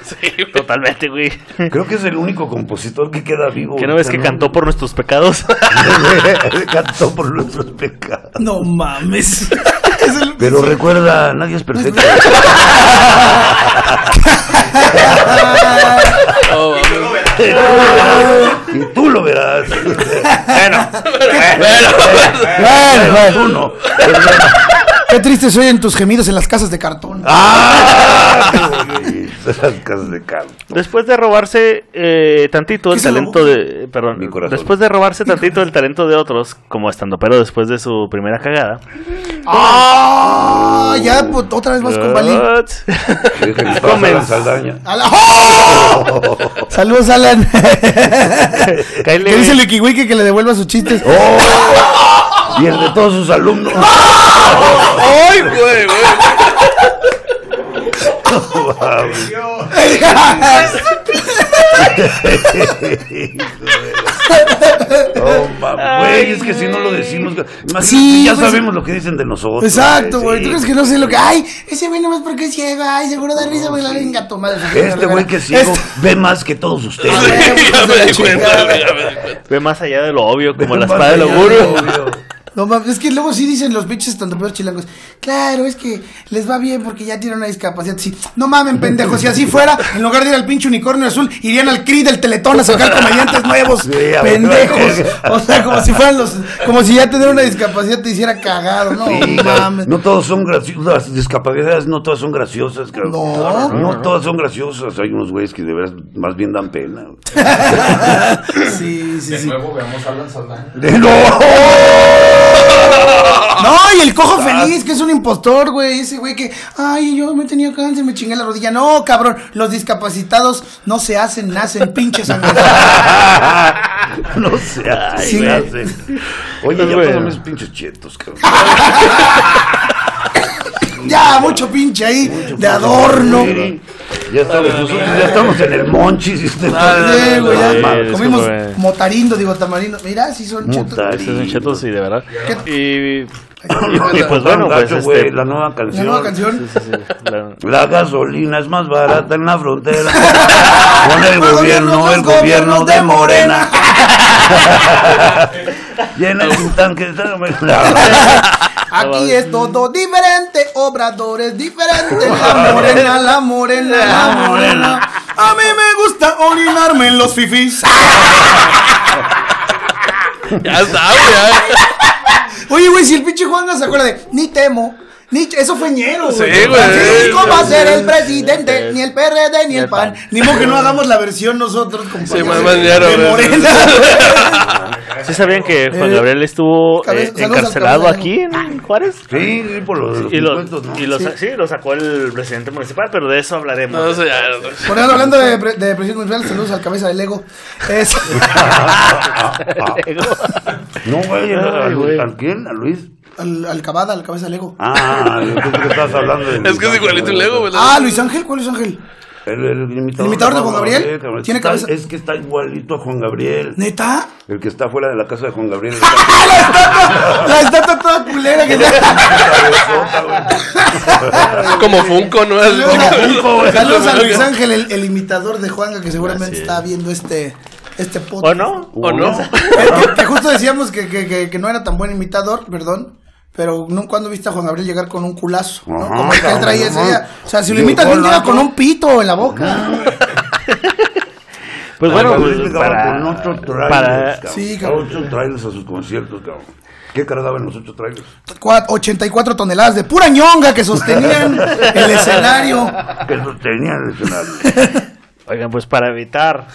Sí. Totalmente, güey. Creo que es el único compositor que queda vivo. ¿Que no ves que cantó por nuestros pecados? cantó por nuestros pecados. No mames. El- Pero recuerda, nadie es perfecto. No, mames. Y tú lo verás. bueno, Bueno, bueno. Tú no. Qué triste soy en tus gemidos en las casas de cartón. ¡Ah! Las casas de carne. Después de robarse eh, tantito ¿Qué el talento de. Perdón. Mi corazón. Después de robarse tantito el talento de otros, como estando pero después de su primera cagada. ¡Ah! Ya, pues, otra vez vas con Balín. ¡Oh! Saludos, Alan. Que dice el Wiki que le devuelva sus chistes. ¡Oh! Y el de todos sus alumnos. ¡Ay, güey, güey! Oh, güey, es que si no lo decimos, imagínate, Sí, ya pues, sabemos lo que dicen de nosotros. Exacto, güey. Sí. ¿Tú crees que no sé lo que.? ¡Ay! Ese güey nomás porque es ciego. ¡Ay! Seguro da risa, güey. La venga, madre. Este güey que sigo Este- ve más que todos ustedes. Güey, Ya me di cuenta, ya me di cuenta. Ve más allá de lo obvio, como Ve la espada de lo obvio. No mames, es que luego sí dicen los pinches estandoperos chilangos. Claro, es que les va bien porque ya tienen una discapacidad. Sí, no mamen, pendejos. Si así fuera, en lugar de ir al pinche unicornio azul, irían al CRI del Teletón a sacar comediantes nuevos. Sí, pendejos. O sea, como si fueran los. Como si ya tener una discapacidad te hiciera cagado. No Sí, mames. no todos son graciosos, las discapacidades no todas son graciosas, cabrón. No. No todas son graciosas, hay unos güeyes que de veras más bien dan pena. Sí, sí, De sí. nuevo veamos a Alan Saldaña. ¡De no! No, y el cojo feliz, que es un impostor, güey. Ese güey que, ay, yo me tenía cáncer, me chingué la rodilla. No, cabrón, los discapacitados no se hacen, nacen pinches no Sí. gracias. Oye, ya pásame esos pinches chetos, cabrón. ya, mucho pinche ahí, de adorno. Sí. Ya estamos, nosotros ya estamos en el monchis y usted Sí, güey, ya Sí, comimos como, eh. motarindo, digo tamarindo. Mira, sí son chetos. Estos son chetos, sí, de verdad. Y, y, Y y pues bueno, pues gacho, este... la nueva La canción. nueva canción. Sí, sí, sí, la- La gasolina es más barata en la frontera. Con el gobierno, el gobierno de Morena. Llena un tanque. Aquí es todo diferente, Obrador es diferente. La morena, la morena, la morena. A mí me gusta orinarme en los fifis. Ya güey. ya. Oye, güey, si el pinche Juanga se acuerda de ni temo. Eso fue ñero, güey. Sí, güey. Francisco va a ser el presidente, ni el PRD, ni el PAN. Ni modo que no hagamos la versión nosotros, compañeros. más- más ñero, de. Morena. ¿Sí sabían que Juan Eh, Gabriel estuvo cabeza- eh, encarcelado aquí en Juárez? Sí, sí, por lo de los Y lo, impuestos, ¿no? y lo sa- sí, lo sacó el presidente municipal, pero de eso hablaremos. No, eso ya. Por ejemplo, hablando de, pre- de presidente municipal, saludos al cabeza del Lego. Es, No, güey, ¿a. ¿a quién? ¿A Luis? Al, al Cabada, al cabeza del Lego. Ah, yo pensé que estabas hablando de. Es que es igualito un Lego, güey. Ah, Luis Ángel, ¿cuál Luis Ángel? El, el imitador, ¿El imitador de Juan Gabriel? cabrón. ¿Tiene Está- cabeza? Es que está igualito a Juan Gabriel. ¿Neta? El que está fuera de la casa de Juan Gabriel. La estatua toda culera que Como Funko, ¿no? Así Saludos, como- saludos a Luis Ángel, el, el imitador de Juanga, que seguramente está viendo este, este podcast. ¿O no? ¿O no? Que, que- que justo decíamos que, que, que, que no era tan buen imitador, perdón. Pero no cuando viste a Juan Gabriel llegar con un culazo, ¿no? Ajá, Como el que él traía ese día. O sea, si lo imitas bien, llega con un pito en la boca. Pues bueno, pues, para, con ocho trailers, para- cabrón. Sí, cabrón. Ocho trailers a sus conciertos, cabrón. ¿Qué cargaba en los ocho trailers? Cua- 84 toneladas de pura ñonga que sostenían el escenario. Que sostenía el escenario. Oigan, pues para evitar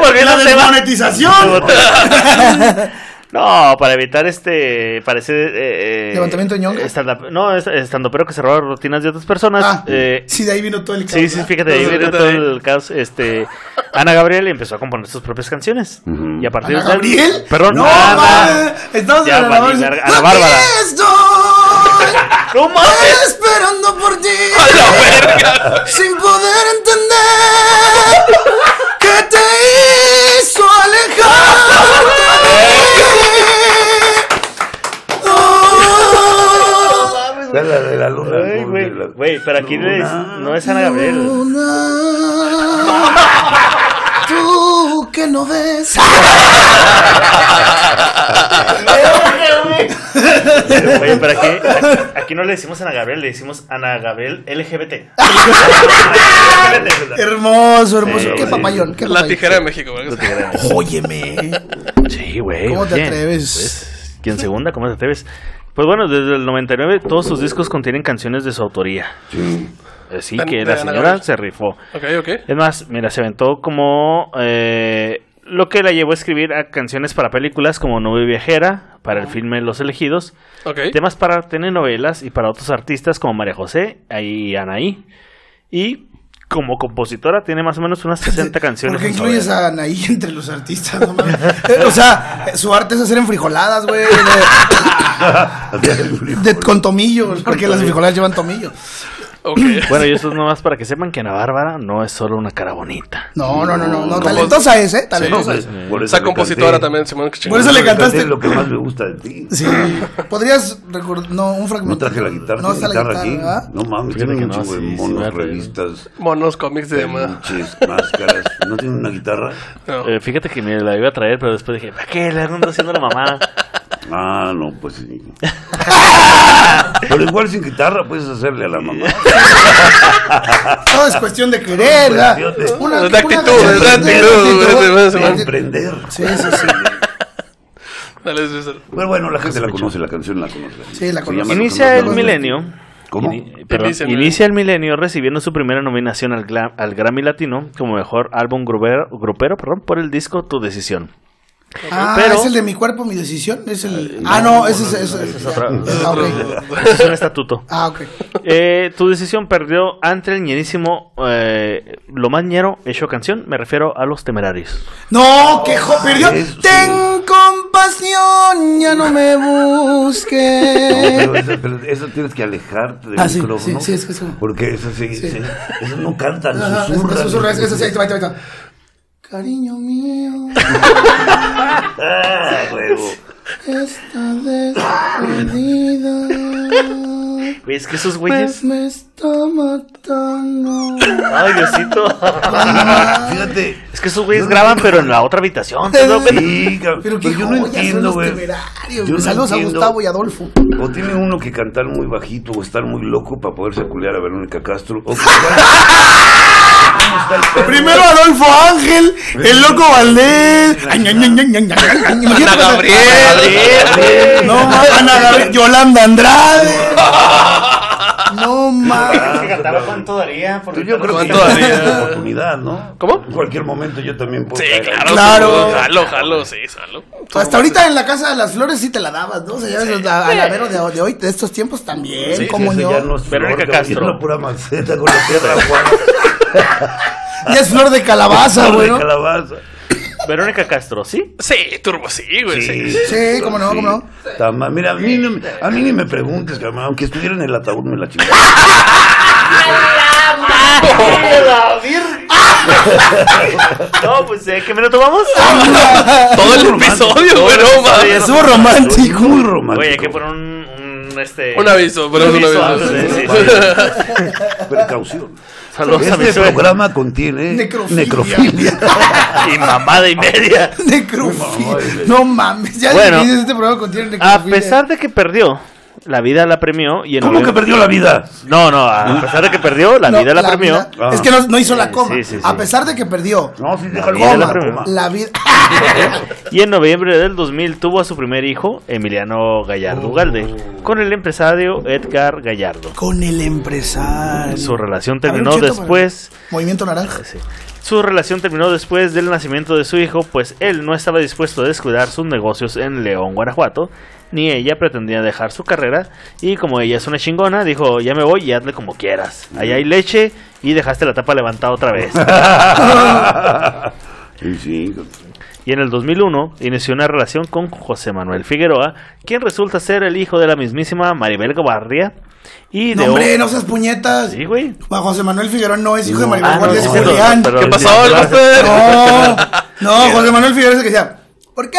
Volviendo la desmonetización. No, para evitar este, parece... Eh, eh, ¿Levantamiento de ñonga? stand-up- no, es- estando pero que se roba rutinas de otras personas. Ah, eh, sí, de ahí vino todo el Sí, sí, caos, fíjate, ahí Entonces, viene fíjate todo ahí. el caos. Este, Ana Gabriel empezó a componer sus propias canciones. Y a partir ¿Ana de Gabriel? Perdón, no, Ana. Estamos Ya, la verga. Ana Aquí Bárbara. estoy ¡No mames! esperando por ti. Sin poder entender la de la luna. Güey, pero aquí no es, no es Ana Gabriel. Luna, Tú que no ves. Oye, pero aquí, aquí, aquí no le decimos Ana Gabriel, le decimos Ana Gabriel LGBT. Hermoso, hermoso. Sí, qué sí. papayón, qué La papayón. tijera de México, güey. Óyeme. Sí, güey. ¿Cómo te atreves? ¿Quién segunda? ¿Cómo te atreves? Pues bueno, desde el 99 todos sus discos contienen canciones de su autoría. Eh, Sí, De- que de la señora se rifó. Ok, ok. Es más, mira, se aventó como eh, lo que la llevó a escribir a canciones para películas como Nube Viajera, para el filme Los Elegidos, Ok. temas para telenovelas y para otros artistas como María José y Anaí. Y como compositora tiene más o menos unas 60 canciones. ¿Por qué incluyes a Anaí entre los artistas? No mames. Eh, o sea, su arte es hacer enfrijoladas, güey. De, de- con tomillo, porque las enfrijoladas llevan tomillo. Ok. Bueno, y eso es nomás para que sepan que Ana Bárbara no es solo una cara bonita. No, no, no, no. no talentosa es, ¿eh? Talentosa es. Por eso Esa compositora canté. también, Simón. que Por eso le cantaste. Es lo que más me gusta de ti. Sí. ¿Podrías recordar? No, un fragmento. No traje la guitarra, No la está la guitarra guitarra, aquí. ¿verdad? No mames, Fíjate tiene que un no, chingo de sí, sí, monos, acuerdo. revistas, Monos, cómics y demás. máscaras. ¿No tiene una guitarra? No. Eh, fíjate que me la iba a traer, pero después dije, ¿para qué? Le ando haciendo la mamá. Ah, no, pues sí. Pero igual sin guitarra puedes hacerle a la mamá. Todo es cuestión de querer, ¿verdad? Una- una- actitud, de- actitud, de- de- de- de- De emprender. Sí, sí, sí. Dale, César. Pero bueno, la gente la conoce, la canción la conoce. Sí, la conoce. llama Inicia el milenio. ¿Cómo? Perdón, Inicia el milenio recibiendo su primera nominación al, al Grammy Latino como mejor álbum grupero, grupero perdón, por el disco Tu Decisión. Ah, Pero- es el de mi cuerpo, mi decisión. Es el. Ah, no, ese es. ese es- es otra- Ah. Ese es un estatuto. Ah, ok. Eh, tu decisión perdió ante el ñerísimo, eh, lo más ñero hecho canción, me refiero a los temerarios. No, que jo, perdió. Eso sí. Ten compasión, ya no me No, busques. pero eso, pero eso tienes que alejarte del Ah, sí, micrófono. sí, sí, es que eso- Porque eso sí, sí, eso no es- susurran. es susurra, es- eso sí, Cariño mío, Ah, huevo. esta despedida Güey, es que esos güeyes. me está matando. Ay, Diosito. Fíjate. Es que esos güeyes graban, pero en la otra habitación. Sí, Pero pero qué yo no entiendo, güey. no Saludos a. Gustavo y Adolfo. O tiene uno que cantar muy bajito o estar muy loco para poderse culear a Verónica Castro. O que-. Primero Adolfo Ángel, el loco Valdés. Ana Gabriel. No mames, Ana Gabriel, Yolanda Andrade. No mames. ¿Cuánto daría? Pues yo creo que ¿Cuánto daría? oportunidad, ¿no? ¿Cómo? En cualquier momento yo también puedo Sí, caer ahí. claro. Claro. Jalo, jalo, sí, jalo. Hasta ahorita en la casa de las flores sí te la dabas, ¿no? O sea, ya la- a la Vero de, de hoy, de estos tiempos también, Sí, como eso yo. ya no es flor, Castro. Es una pura maceta con la tierra Juana. Ya es flor de calabaza, Flor de güey, ¿no? calabaza. Verónica Castro, ¿sí? Sí, turbo, sí, güey. Sí. Sí, Sí, cómo no, cómo no. Mal. Mira, a mí, no, me- a mí ni me preguntes, cabrón. Aunque estuviera en el ataúd me la chingada. No, pues, ¿eh? ¿qué minuto vamos? Todo el episodio, güey, no mames. Estuvo romántico. Muy romántico. Oye, hay que poner un, un, este... Un aviso, ponemos un aviso. antes de- sí, sí. Precaución. Saludos a mi Este programa contiene Necrofilia. necrofilia. Y mamada y media. Necrofilia. No mames, ya Bueno, dices este programa contiene A necrofilia. pesar de que perdió, la vida la premió y en ¿Cómo que perdió la vida? No, no, a pesar de que perdió, la No, vida la, premió. vida- Ah. Es que no, no hizo la coma. sí, sí, sí. A pesar de que perdió. No, sí, vida la premió. vida. Y en noviembre del 2000 tuvo a su primer hijo, Emiliano Gallardo Ugalde, con el empresario Edgar Gallardo. Con el empresario. Su relación A ver, terminó un cheto para- después Movimiento naranja. Sí. Su relación terminó después del nacimiento de su hijo, pues él no estaba dispuesto a descuidar sus negocios en León, Guanajuato, ni ella pretendía dejar su carrera, y como ella es una chingona, dijo, ya me voy y hazle como quieras. Allá hay leche y dejaste la tapa levantada otra vez. Sí, sí. Y en el 2001 inició una relación con José Manuel Figueroa, quien resulta ser el hijo de la mismísima Maribel Guardia y de... No, hombre, no seas puñetas. Sí, güey. José Manuel Figueroa no es hijo de Maribel Ah, no, es no, Julián. ¿Qué pasó? No, no, José Manuel Figueroa es el que decía, ¿por qué?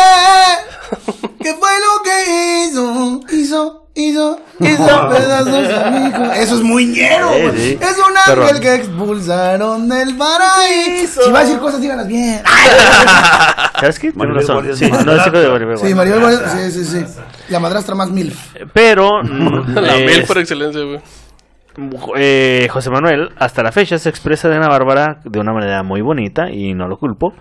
¿Qué fue lo que hizo? Hizo, hizo, hizo pedazos a mi hijo. Eso es muy ñero, Sí, sí. Es un ángel Perdón. que expulsaron del paraíso. Si va a decir cosas, díganlas bien. ¿Sabes qué? Maribel razón. Sí, no es hijo de Maribel Sí. Maribel Guardia, sí, sí, sí. La madrastra más milf. Pero... mm, La mil por excelencia, güey. Eh, José Manuel, hasta la fecha se expresa de Ana Bárbara de una manera muy bonita y no lo culpo.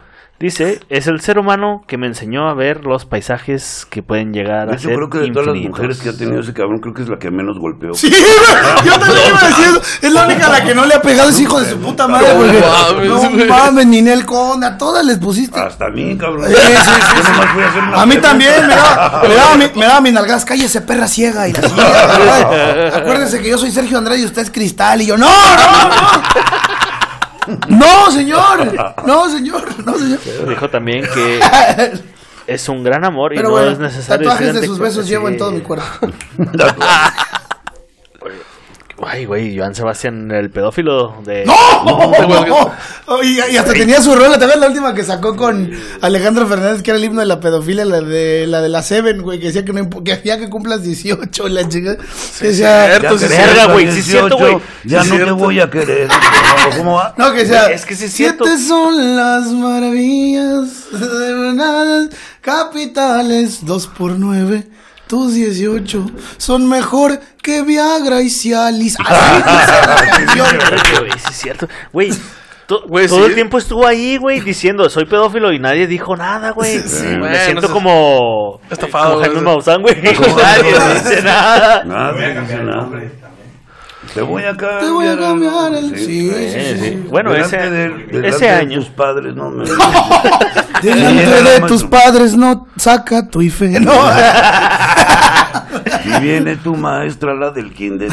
Dice, es el ser humano que me enseñó a ver los paisajes que pueden llegar a Yo ser creo que de todas las infinitos". mujeres que ha tenido ese cabrón, creo que es la que menos golpeó. Sí, güey, yo también iba a decir eso. Es la única a la que no le ha pegado ese hijo de su puta madre. No porque- mames, No güey. mames, Ninel Conde, a todas les pusiste. Hasta a mí, cabrón. Sí, sí, sí, Yo sí. nomás fui a hacer una A mí pregunta. también, me daba, me daba, mi, me daba mis nalgadas, cállese perra ciega y la ciega. Acuérdense que yo soy Sergio Andrade y usted es Cristal y yo, no, no, no. No, señor. No, señor. No, señor. Dijo también que es un gran amor y Pero no bueno, es necesario tatuajes de sus besos llevo en todo mi cuerpo. Ay, güey, Joan Sebastián, el pedófilo de... ¡No! Y, y hasta tenía su rola, ¿te acuerdas la última que sacó con Alejandro Fernández, que era el himno de la pedofilia, la de la de la Seven, güey, que decía que, no, que hacía que cumplas 18, la chica. Decía- cierto, sí, tengas güey, sí cierto, 18, güey. Ya Sí no es te cierto. voy a querer. ¿Cómo va? No, que decía, Es que sí cierto. siete son las maravillas de capitales, dos por nueve. Tus 18 son mejor que Viagra y Cialis. Es cierto. Güey, to- Güey, todo sí. el tiempo estuvo ahí, güey, diciendo soy pedófilo y nadie dijo nada, güey. Sí, sí. Me siento eso- como. Estafado, Como Jaime. Maussan, güey. Nadie dice nada. Nada, no nada. Te voy a cambiar. Te voy a cambiar el. Sí, sí, Sí, sí. sí. Bueno, Delante ese, de- ese de año. tus padres no me. Delante de tus padres no saca tu ife. No. Y viene tu maestra, la del kinder.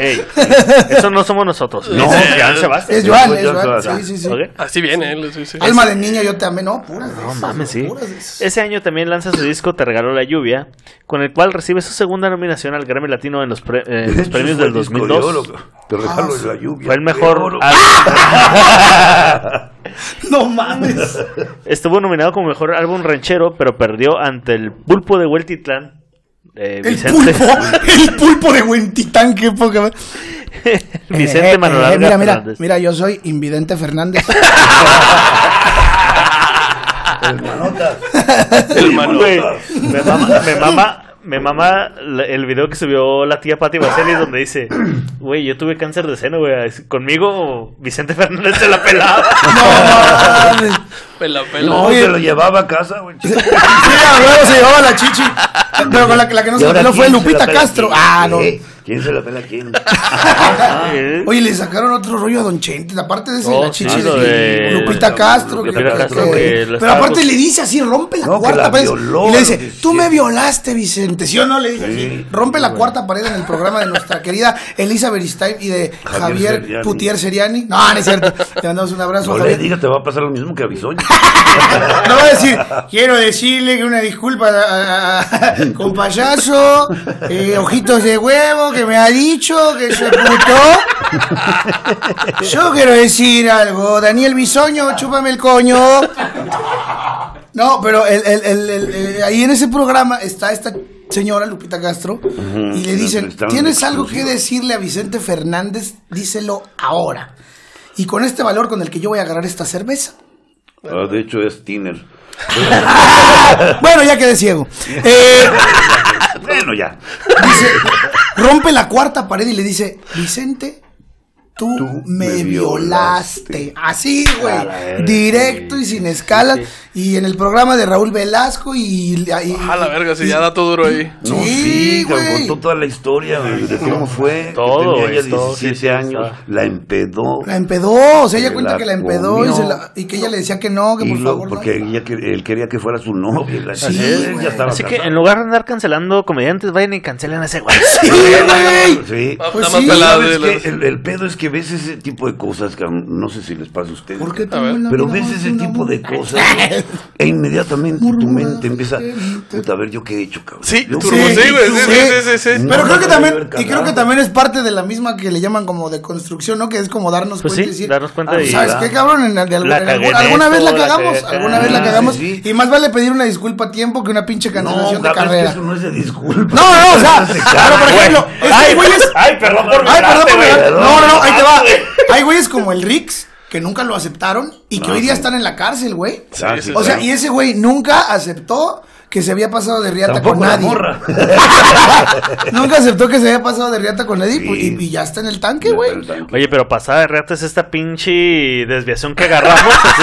Ey, eso no somos nosotros. No. es Joan Sebastián. Es Joan, es Joan. está. Sí, sí, sí. ¿Ok? Así viene él. sí, sí. Alma de niña, yo te amé. No, puras de No esas, mames, sí. puras de esas. Ese año también lanza su disco Te regaló la lluvia, con el cual recibe su segunda nominación al Grammy Latino en los, pre- eh, en los premios del 2002. Te regalo la lluvia. Fue el mejor. oro. No mames. Estuvo nominado como mejor álbum ranchero, pero perdió ante el Pulpo de Hueltitlán. eh, El Vicente, pulpo, el pulpo de Huentitán, qué poca. Vicente Eh, eh, Manolarga mira, mira, Fernández. mira, yo soy Invidente Fernández. El mano. Güey, me mama, me mama, me mama el video que subió la tía Patti Vaselis donde dice, güey, yo tuve cáncer de seno, güey, conmigo Vicente Fernández se la pelaba. No mames. Pela, pela. No, Oye. se lo llevaba a casa, güey. Sí, a huevo se llevaba la chichi. Pero con la, que- la que no ¿Y se la peló fue Lupita Castro. Ah, no. ¿Eh? ¿Quién se la pela a quién? Eh, Oye, le sacaron otro rollo a Don Chente. Aparte de ese, Oh, la chichi de de- Lupita Castro. Lupita que- Castro, que- que lo pero aparte le dice así, rompe la No, cuarta la pared. Y le dice, tú me 17. violaste, Vicente. ¿Sí o no? Le dice así. Rompe la cuarta pared en el programa de nuestra querida Elisa Beristain y de Javier. Putier Seriani. No, no es cierto. Le mandamos un abrazo No a le Javier. digas, te va a pasar lo mismo que a Bisoño. No voy a decir, quiero decirle una disculpa a- a- con payaso, eh, ojitos de huevo, que me ha dicho que se puto. Yo quiero decir algo, Daniel Bisoño, chúpame el coño. No, pero el- el- el- ahí en ese programa está esta señora Lupita Castro y le dicen, ¿tienes algo que decirle a Vicente Fernández? Díselo ahora. Y con este valor con el que yo voy a agarrar esta cerveza. Ah, de hecho, es Tiner. Bueno, ya quedé ciego. Eh, Bueno, ya. dice, rompe la cuarta pared y le dice, Vicente, tú, Tú me, me violaste. violaste. Así, güey. Directo y sin escalas. Y en el programa de Raúl Velasco y... y- A la verga, si ya dato duro ahí. No, Sí, sí, güey. contó toda la historia güey, de cómo fue. que Todo, tenía ella todo, 17 sí, sí, años, está. la empedó. La empedó, o sea, ella cuenta la que la empedó y, se la- y que ella le decía que no, que Y por luego, favor. porque no. ella, que- él quería que fuera su novia. y la Sí, chica, él güey. ya estaba Así que casado. en lugar de andar cancelando comediantes, vayan y cancelen a ese güey. Sí, güey. Sí. Ah, Pues sí, los- el, el pedo es que ves ese tipo de cosas, que no sé si les pasa a ustedes. ¿Por qué Pero ves ese tipo de cosas e inmediatamente tu mente empieza, puta, a ver yo qué he hecho, cabrón. Sí, Yo turbo, qué he sí, güey, hecho, sí, sí, sí, sí, sí. No, Pero creo que también, y creo que también es parte de la misma que le llaman como de construcción, ¿no? Que es como darnos Pues cuenta sí, y decir, darnos cuenta ah, y- ¿sabes qué, cabrón? En, de algún- La en cagué algún- en alguna vez la cagamos, alguna vez la Ah, cagamos, sí. y más vale pedir una disculpa a tiempo que una pinche No, cancelación de cabrón, es que carrera. eso no es de disculpa. No, no, o sea, pero por ejemplo, Ay, perdón por ay, perdón güey. No, no, no, ahí te va. Hay güeyes como el Rix que nunca lo aceptaron y que No, hoy día sí. están en la cárcel, güey. Sí, sí, O sea, claro. y ese güey nunca aceptó que se había pasado de riata Tampoco con la nadie. morra. Nunca aceptó que se había pasado de riata con nadie pues, Sí. y, y ya está en el tanque, güey. Oye, pero pasada de reata es esta pinche desviación que agarramos, así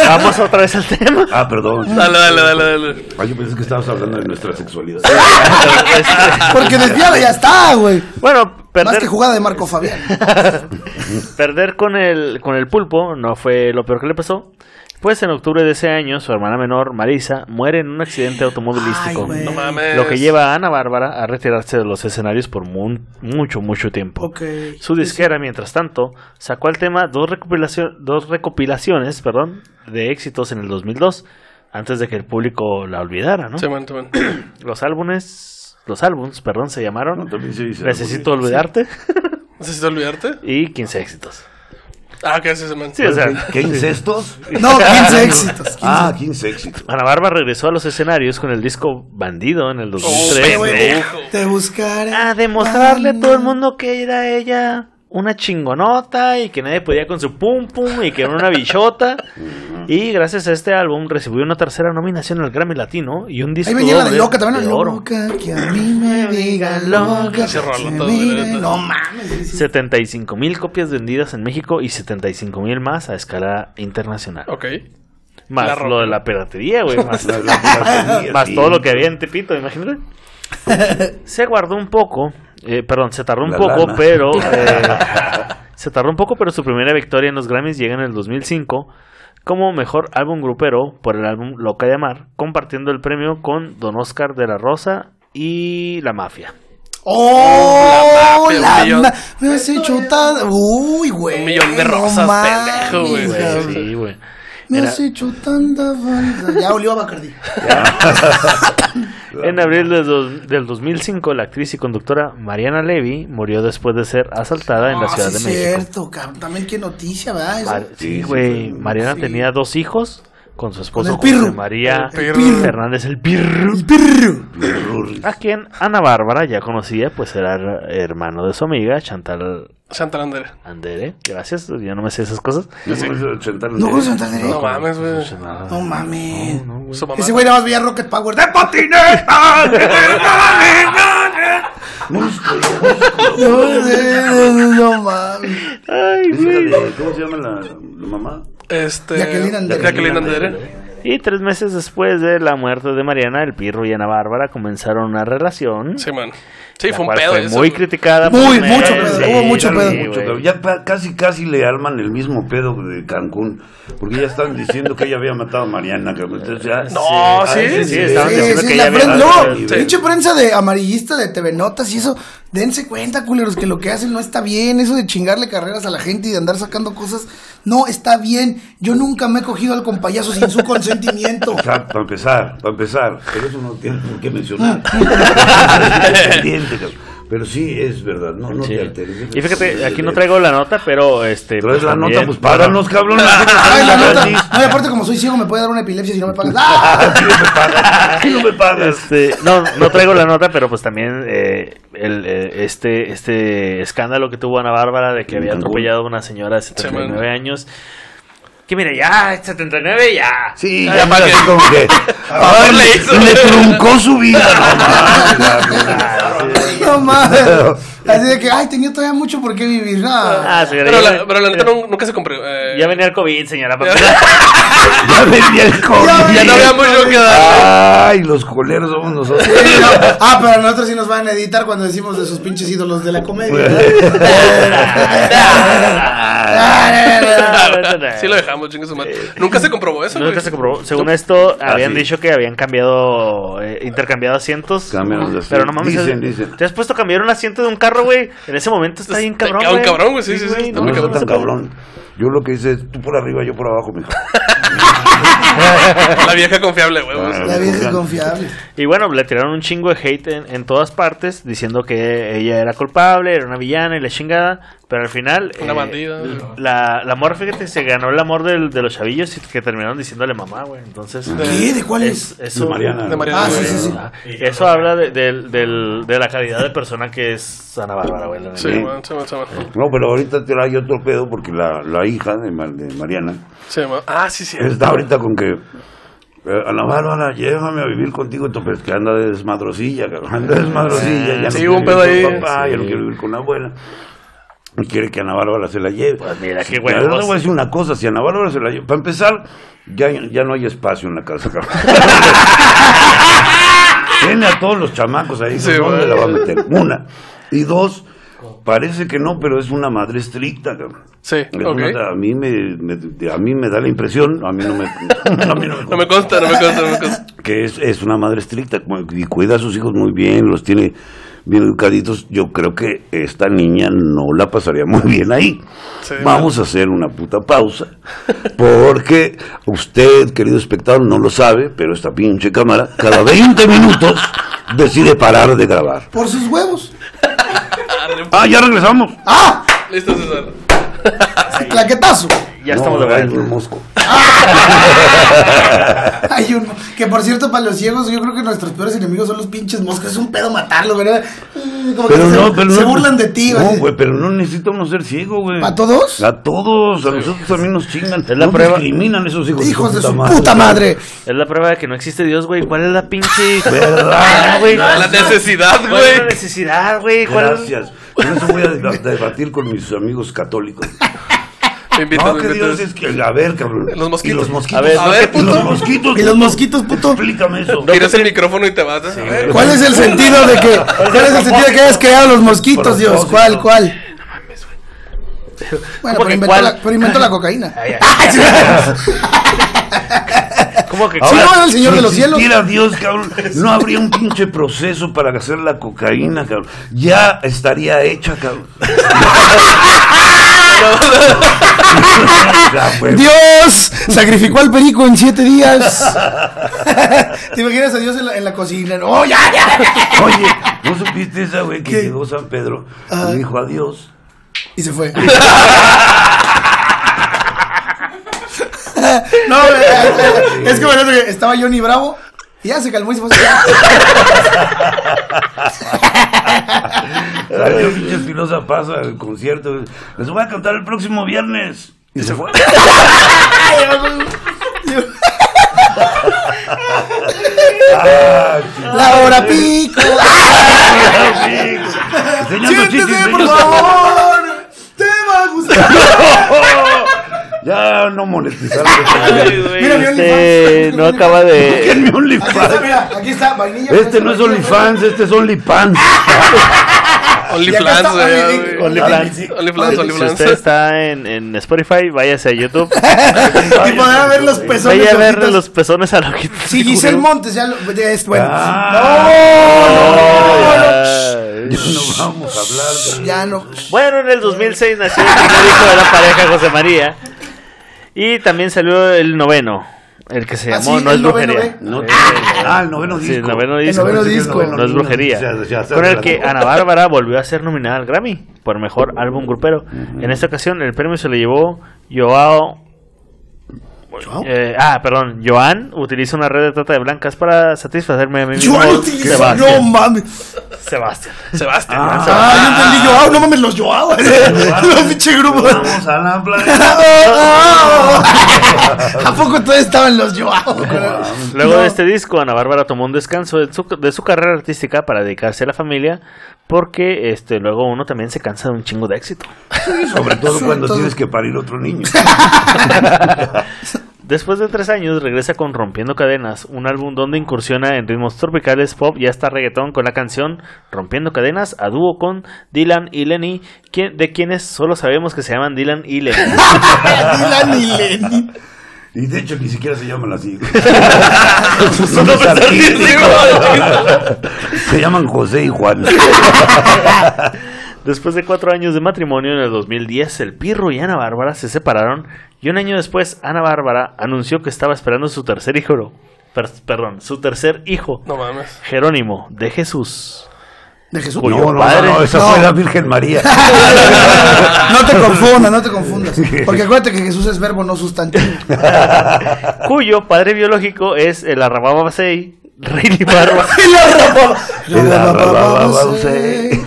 que vamos otra vez al tema. Ah, perdón. Dale, dale, dale, dale. Ay, yo pensé que estabas hablando de nuestra sexualidad. Porque desviada ya está, güey. Bueno, Más perder, que jugada de Marco Fabián. perder con el, con el pulpo no fue lo peor que le pasó. Pues en octubre de ese año, su hermana menor, Marisa, muere en un accidente automovilístico. Ay. No mames. Lo que lleva a Ana Bárbara a retirarse de los escenarios por mu- mucho, mucho tiempo. Ok. Su disquera, mientras tanto, sacó al tema dos, recopilacio- dos recopilaciones perdón, de éxitos en el 2002, antes de que el público la olvidara, ¿no? Sí, man, man. Los álbumes, los álbums, perdón, se llamaron Necesito olvidarte ¿Necesitas olvidarte? y 15 éxitos. Ah, ¿qué haces, man? Sí, o sea, ¿Qué incestos? No, 15 éxitos. 15. Ah, 15 éxitos. Ana Bárbara regresó a los escenarios con el disco Bandido en el Oh, 2003. güey. pendejo. Te buscaré. a demostrarle a todo el mundo que era ella una chingonota y que nadie podía con su pum pum y que era una bichota. Y gracias a este álbum recibió una tercera nominación al Grammy Latino y un disco Ahí venía la de loca también. de la oro. Loca, que a mí me diga loca. Rollo que todo. No mames. sí, sí. 75 mil copias vendidas en México y 75 mil más a escala internacional. Ok. Más La lo de la piratería, güey. Más, La- la piratería, más sí. todo lo que había en Tepito, imagínate. Se guardó un poco, eh, perdón, se tardó un La poco, lana. pero eh, se tardó un poco, pero su primera victoria en los Grammys llega en el 2005 como mejor álbum grupero por el álbum Loca de Amar, compartiendo el premio con Don Oscar de la Rosa y La Mafia. ¡Oh! La La mafia, un millón. ma- Me has hecho tan. Uy, güey. Un millón de rosas, pendejo, güey. Sí, güey. Me has hecho tanta falta. Ya olió a Bacardi. En abril del, dos- del 2005, la actriz y conductora Mariana Levy murió después de ser asaltada en la Ah, Ciudad sí de es México. cierto, cabrón. También qué noticia, ¿verdad? Mar- sí, güey. Mariana sí. tenía dos hijos con su esposo el pirru. José María El pirru. Fernández el Pirru. A quien Ana Bárbara ya conocía, pues era her- hermano de su amiga Chantal Chantal Andere. Andere. Gracias, yo no me sé esas cosas. No No de No mames, güey. No mames. Ese güey nada más veía Rocket Power. ¡De patineta! no, no mames. Ay, güey. ¿Cómo se llama la, la mamá? Este. Jacqueline Andere. Jacqueline Andere. Y tres meses después de la muerte de Mariana, el Pirro y Ana Bárbara comenzaron una relación. Sí, man. Sí, la fue un pedo fue muy criticada. Muy, por mucho pedo, hubo mucho pedo. Mucho pedo. Ya casi, casi le arman el mismo pedo de Cancún. Porque ya estaban diciendo que ella había matado a Mariana. que- entonces ya- No, sí, Ah, sí, estaban Sí, diciendo que ella había no, pinche prensa de amarillista de TV Notas y eso, dense cuenta, culeros, que lo que hacen no está bien, eso de chingarle carreras a la gente y de andar sacando cosas, no está bien. Yo nunca me he cogido al compayazo sin su consentimiento. O sea, para empezar, para empezar, pero eso no tiene por qué mencionar. Pero sí, es verdad, no, no Sí. te alteres. Y fíjate, aquí no traigo la nota, pero este. Traes pues, la también- nota, pues páganos, cabrón. Ay, la nota. No, y aparte, como soy ciego, me puede dar una epilepsia si no me pagas. ¡Ah! No me pagas. No me pagas. Este, no, no traigo la nota, pero pues también eh, el, eh, este, este escándalo que tuvo Ana Bárbara de que había atropellado a una señora de 79 man. años. Que mire, ya, 79 ya. Sí, Ya ya pa' así como que. ay, le le truncó su vida, no mames. No mames. Así de que, ay, tenía todavía mucho por qué vivir. No. Ah, señora, Pero la, pero la neta nunca se compró. eh, ya venía el COVID, señora. Ya venía el COVID. Ya no había mucho que dar. Ay, los coleros somos nosotros. Sí, no. Ah, pero nosotros sí nos van a editar cuando decimos de sus pinches ídolos de la comedia. Sí lo dejamos, chingue su madre. Nunca se comprobó eso, güey. Nunca se comprobó. Según esto, Ah, habían sí. dicho que habían cambiado, eh, intercambiado asientos. Cambiaron de Pero no mames. Dicen, ¿te- dicen. ¿Te has puesto a cambiar un asiento de un carro, güey? En ese momento está bien Está cabrón, cabrón, güey. cabrón, güey, sí, sí, sí, está No, muy no está tan cabrón. Yo lo que hice es tú por arriba, yo por abajo, mijo. La vieja confiable, güey. La vieja confiable. Y bueno, le tiraron un chingo de hate en, en todas partes, diciendo que ella era culpable, era una villana y la chingada. Pero al final. Una eh, bandida. La, la amor, fíjate, se ganó el amor del- de los chavillos y que terminaron diciéndole mamá, güey. Entonces. ¿Qué? ¿De cuál es? eso, De Mariana. De Mariana. Ah, sí, sí, sí. Ah, Eso habla de, del- del- de la calidad de persona que es Ana Bárbara, güey. la Sí, man. No, pero ahorita te hay otro pedo porque la, la hija de, Ma- de Mariana Sí, man. Ah, sí, sí. está ahorita con que. eh, Ana Bárbara, llévame a vivir contigo, entonces que anda de desmadrosilla, cabrón, anda de desmadrosilla, ya no Sí, hubo un pedo ahí. papá, ya no Sí. quiere vivir con la abuela, y quiere que Ana Bárbara se la lleve. Pues mira, qué bueno. le voy a decir una cosa, si Ana Bárbara se la lleva, para empezar, ya, ya no hay espacio en la casa, cabrón. Tiene a todos los chamacos ahí, Sí, ¿dónde la va a meter? Una. Y dos, parece que no, pero es una madre estricta, cabrón. Sí, Es una- a, mí me, me- a mí me da la impresión, a mí no me, a mí no me No me consta, no me consta, no me consta. que es, es una madre estricta y cuida a sus hijos muy bien, los tiene bien educaditos. Yo creo que esta niña no la pasaría muy bien ahí. Sí, Vamos a hacer una puta pausa, porque usted, querido espectador, no lo sabe, pero esta pinche cámara, cada 20 minutos decide parar de grabar. Por sus huevos. Ah, ya regresamos. ¡Ah! Listo, César. Claquetazo. Ya No, estamos de vuelta. mosco. Hay uno. Que por cierto, para los ciegos, yo creo que nuestros peores enemigos son los pinches moscos. Es un pedo matarlos, ¿verdad? Como que Pero se, no, pero se no. burlan de ti, No, güey. güey, pero no necesitamos ser ciegos, güey. ¿A todos? A todos, a nosotros también nos chingan. Es la Nos prueba. discriminan esos hijos, Hijos de su puta madre. Es la prueba de que no existe Dios, güey. ¿Cuál es la pinche. ¿Verdad? güey? La necesidad, ¿Cuál es la güey. necesidad, güey? ¿Cuál es- Gracias. Por eso voy a deba- debatir con mis amigos católicos. No, Dios es que, a ver, cabrón. Los mosquitos. Y los mosquitos. A ver, A ver, y los puto. mosquitos. Y los mosquitos, puto. Explícame eso. Tiras el micrófono y te vas. A ver, ¿Cuál es el sentido de que, cuál es el sentido de que hayas creado los mosquitos, Dios? ¿Cuál, cuál? Bueno, ¿Cómo pero inventó, la, pero inventó la cocaína. Ay, ay. Ah. ¿Cómo que Sí, no, era el Señor si de los cielos. existiera Dios, cabrón, no habría un pinche proceso para hacer la cocaína, cabrón. Ya estaría hecha, cabrón. Pues. Dios sacrificó al perico en siete días. ¿Te imaginas a Dios en la, en la cocina? ¡Oh, ya, ya! Oye, ¿no supiste esa, güey, que ¿Qué? llegó San Pedro Ah. y dijo adiós? Y se fue. no, es que bueno, es que estaba Johnny Bravo y ya se calmó y se fue. Salió pinche Espinosa Paz al concierto. Les voy a cantar el próximo viernes. Y se fue. Ah. La hora pico. Siéntese, por favor. Te va a gustar. Ya no güey, Mira mi este OnlyFans. no acaba de. Busquen mi Aquí está, OnlyFans. mira, aquí está, vainilla. Este no es OnlyFans, este es OnlyPans. OnlyFans, güey. Only- güey. OnlyFans. OnlyFans, Si usted está en, en Spotify, váyase a YouTube. Y podrá ver los pezones. Vaya a ver ojitos. los pezones a lo que. Sí, Giselle Montes, ya lo. ya es bueno. Ah. Ay. Ya no vamos a hablar de. Ya no. Bueno, en el 2006 nació el primer hijo de la pareja José María. Y también salió el noveno, el que se Ah, llamó sí, No es brujería. ¿eh? No, Eh, ah, el noveno Sí, disco. el noveno El noveno No es brujería. Ya- ya se con el que Ana Bárbara volvió a ser nominada al Grammy por mejor álbum grupero. En esta ocasión el premio se le llevó Joao. Eh, ah, perdón. Joan utiliza una red de trata de blancas para satisfacerme a mí mismo. Joan utiliza. No mames. Sebastián. Sebastián. Ah. Ah, yo entendí Joao. No mames, los Joao. Los pinche grupos. Vamos a la playa. ¿A poco todavía estaban los Joao? Luego No. de este disco, Ana Bárbara tomó un descanso de su, de su carrera artística para dedicarse a la familia, porque este luego uno también se cansa de un chingo de éxito. Sobre todo Sobre cuando todo. tienes que parir otro niño. Después de tres años regresa con Rompiendo Cadenas, un álbum donde incursiona en ritmos tropicales, pop y hasta reggaetón con la canción Rompiendo Cadenas a dúo con Dylan y Lenny, quien- de quienes solo sabemos que se llaman Dylan y Lenny. Dylan y Lenny. Y de hecho ni siquiera se llaman así. Se llaman José y Juan. Después de cuatro años de matrimonio en el 2010, el Pirro y Ana Bárbara se separaron y un año después Ana Bárbara anunció que estaba esperando su tercer hijo, per- perdón, su tercer hijo, No mames. Jerónimo de Jesús. De Jesús. Cuyo No, no, padre- no, esa No. fue la Virgen María. No te confundas, no te confundas. Porque acuérdate que Jesús es verbo, no sustantivo. cuyo padre biológico es el Arrababasei, Rey Barba, La Rabababasei.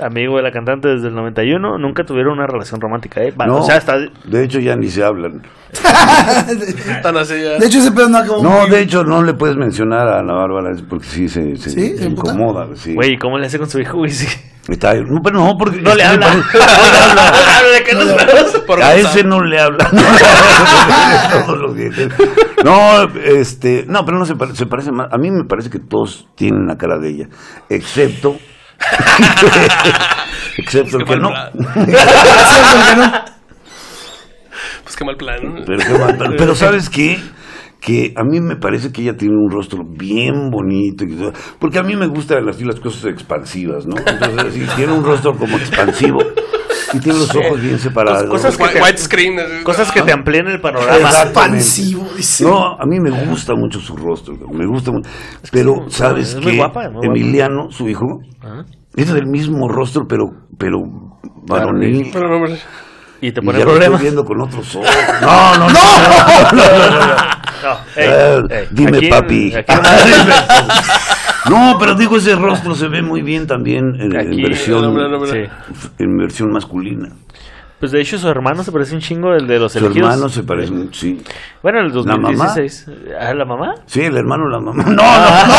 amigo de la cantante desde el 91. Nunca tuvieron una relación romántica. ¿eh? Va, No, O sea, está... de hecho ya ni se hablan. Tan así ya. De hecho, ese pedo no acabó. No, muy- de hecho no le puedes mencionar a Ana Bárbara porque sí se, se, ¿Sí? se ¿Se emputa? incomoda. Sí. Güey, ¿cómo le hace con su hijo, güey? Sí. Está, no, pero no, porque No le habla. parece- no le habla. Por a ese no le habla. No, este, no, pero no se, pare- se parece más. A mí me parece que todos tienen la cara de ella, excepto, excepto el que no. plan. Cierto que no. Pues qué mal plan. Pero, qué mal plan. Pero ¿sabes qué? Que a mí me parece que ella tiene un rostro bien bonito. y todo, Porque a mí me gustan así las cosas expansivas, ¿no? Entonces, sí, tiene un rostro como expansivo. Y tiene los ojos bien separados. Cosas que White, te- widescreen. así. Cosas que te amplían el panorama. Expansivo, dice. No, a mí me gusta mucho su rostro, me gusta mucho. Pero, es- ¿sabes es guapa, guapa. Emiliano, su hijo, es del mismo rostro, pero, pero varonil. Y te y pone ya lo problemas. estoy viendo con otros ojos. No, no, no. no, no, no, no. Ey, Eh, ey, dime, aquí en- papi. aquí en- No, pero digo, ese rostro se ve muy bien también en, en Aquí, versión, no, no, no, sí. en versión masculina. Pues de hecho su hermano se parece un chingo el de los Su elegidos. hermano se parece sí. Bueno, en el ¿La mamá? 2016. ¿A la mamá? Sí, el hermano, la mamá. No, no, no.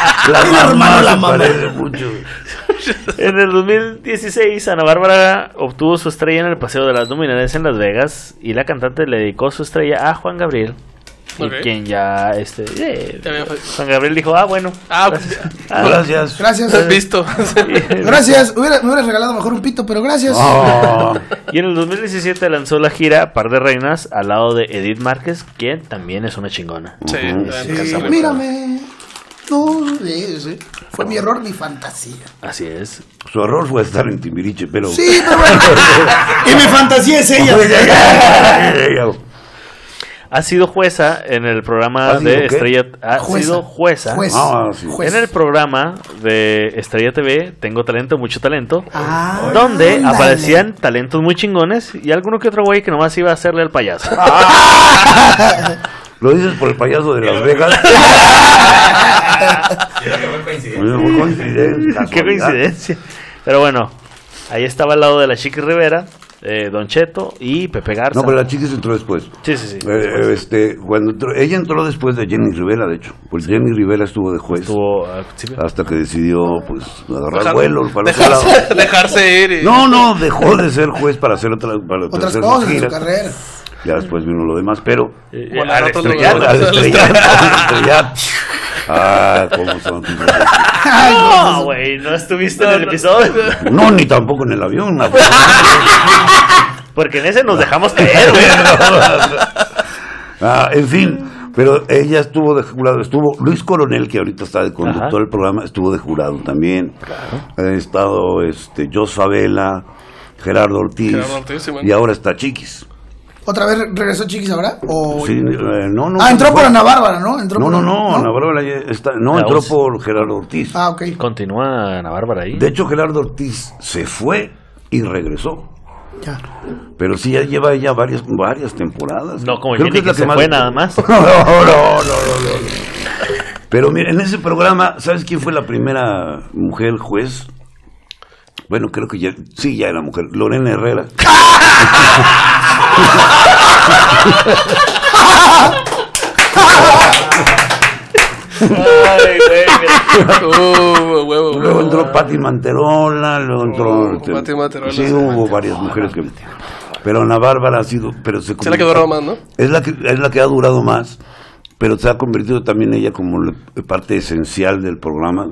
La mamá hermano, se la mamá. parece mucho. En el 2016, Ana Bárbara obtuvo su estrella en el Paseo de las Luminarias en Las Vegas y la cantante le dedicó su estrella a Juan Gabriel. Y quien ya, este, eh, Juan Gabriel dijo, ah, bueno. Ah, Ah, Gracias. Gracias. visto. Gracias. Hubiera- me hubiera regalado mejor un pito, pero gracias. Oh, Y en el 2017 lanzó la gira Par de Reinas al lado de Edith Márquez, quien también es una chingona. Sí, mírame. No, sí, sí. Fue mi error, mi fantasía. Así es. su error fue estar en Timbiriche, pero... Sí, pero bueno. y mi fantasía es ella. Ha sido jueza en el programa ¿Ha sido de qué? Estrella. Ha Jueza. sido jueza. Juez. Ah, sí. Juez. En el programa de Estrella TV, Tengo Talento, Mucho Talento, Ah, donde aparecían talentos muy chingones y alguno que otro güey que nomás iba a hacerle al payaso. ¿Lo dices por el payaso de Las Vegas? Coincidencia. Qué coincidencia. Pero bueno, ahí estaba al lado de la Chiqui Rivera, eh, Don Cheto y Pepe Garza. No, pero la chica se entró después. Sí, sí, sí. Eh, este, cuando entró- ella entró después de Jenny Rivera, de hecho. Pues Jenny Rivera estuvo de juez. Estuvo principio. Hasta que decidió, pues, agarrar Dejar- vuelo para otro lado. dejarse, dejarse ir. y- No, no, dejó de ser juez para hacer otra, para Otras hacer cosas en su carrera. Ya después vino lo demás, pero Eh, eh, Bueno, al estrellato. no- al estrellato. Ah, cómo son. No, güey, no estuviste en el episodio. No, ni tampoco en el avión. no. Porque en ese nos dejamos caer, güey. Ah, en fin, pero ella estuvo de jurado, estuvo Luis Coronel, que ahorita está de conductor Ajá. del programa, estuvo de jurado también. Ha estado este, Jos Favela, Gerardo Ortiz, Gerardo Ortiz, sí, man. y ahora está Chiquis. ¿Otra vez regresó Chiquis ahora? ¿O... Sí, eh, no, no, ah, entró no, por Ana Bárbara, ¿no? Entró No, por no, no, Ana Bárbara ya está, no, La entró voz. por Gerardo Ortiz. Ah, ok. Continúa Ana Bárbara ahí. De hecho, Gerardo Ortiz se fue y regresó. Ya. Pero sí, ya lleva ya varias, varias temporadas. No, como Creo Jenny es la que se más- fue nada más. No, no, no, no, no, no. Pero mira, en ese programa, ¿sabes quién fue la primera mujer juez? Bueno, creo que ya, sí, ya era mujer, Lorena Herrera. Ay, güey, mira. Uh, huevo, Luego huevo. entró Patti Manterola, luego entró... Este, Patti Manterola, Sí, hubo varias mujeres que... Pero Ana Bárbara ha sido... Pero se Sí, la que duró más, ¿no? Es la que, es la que ha durado más, pero se ha convertido también ella como la parte esencial del programa.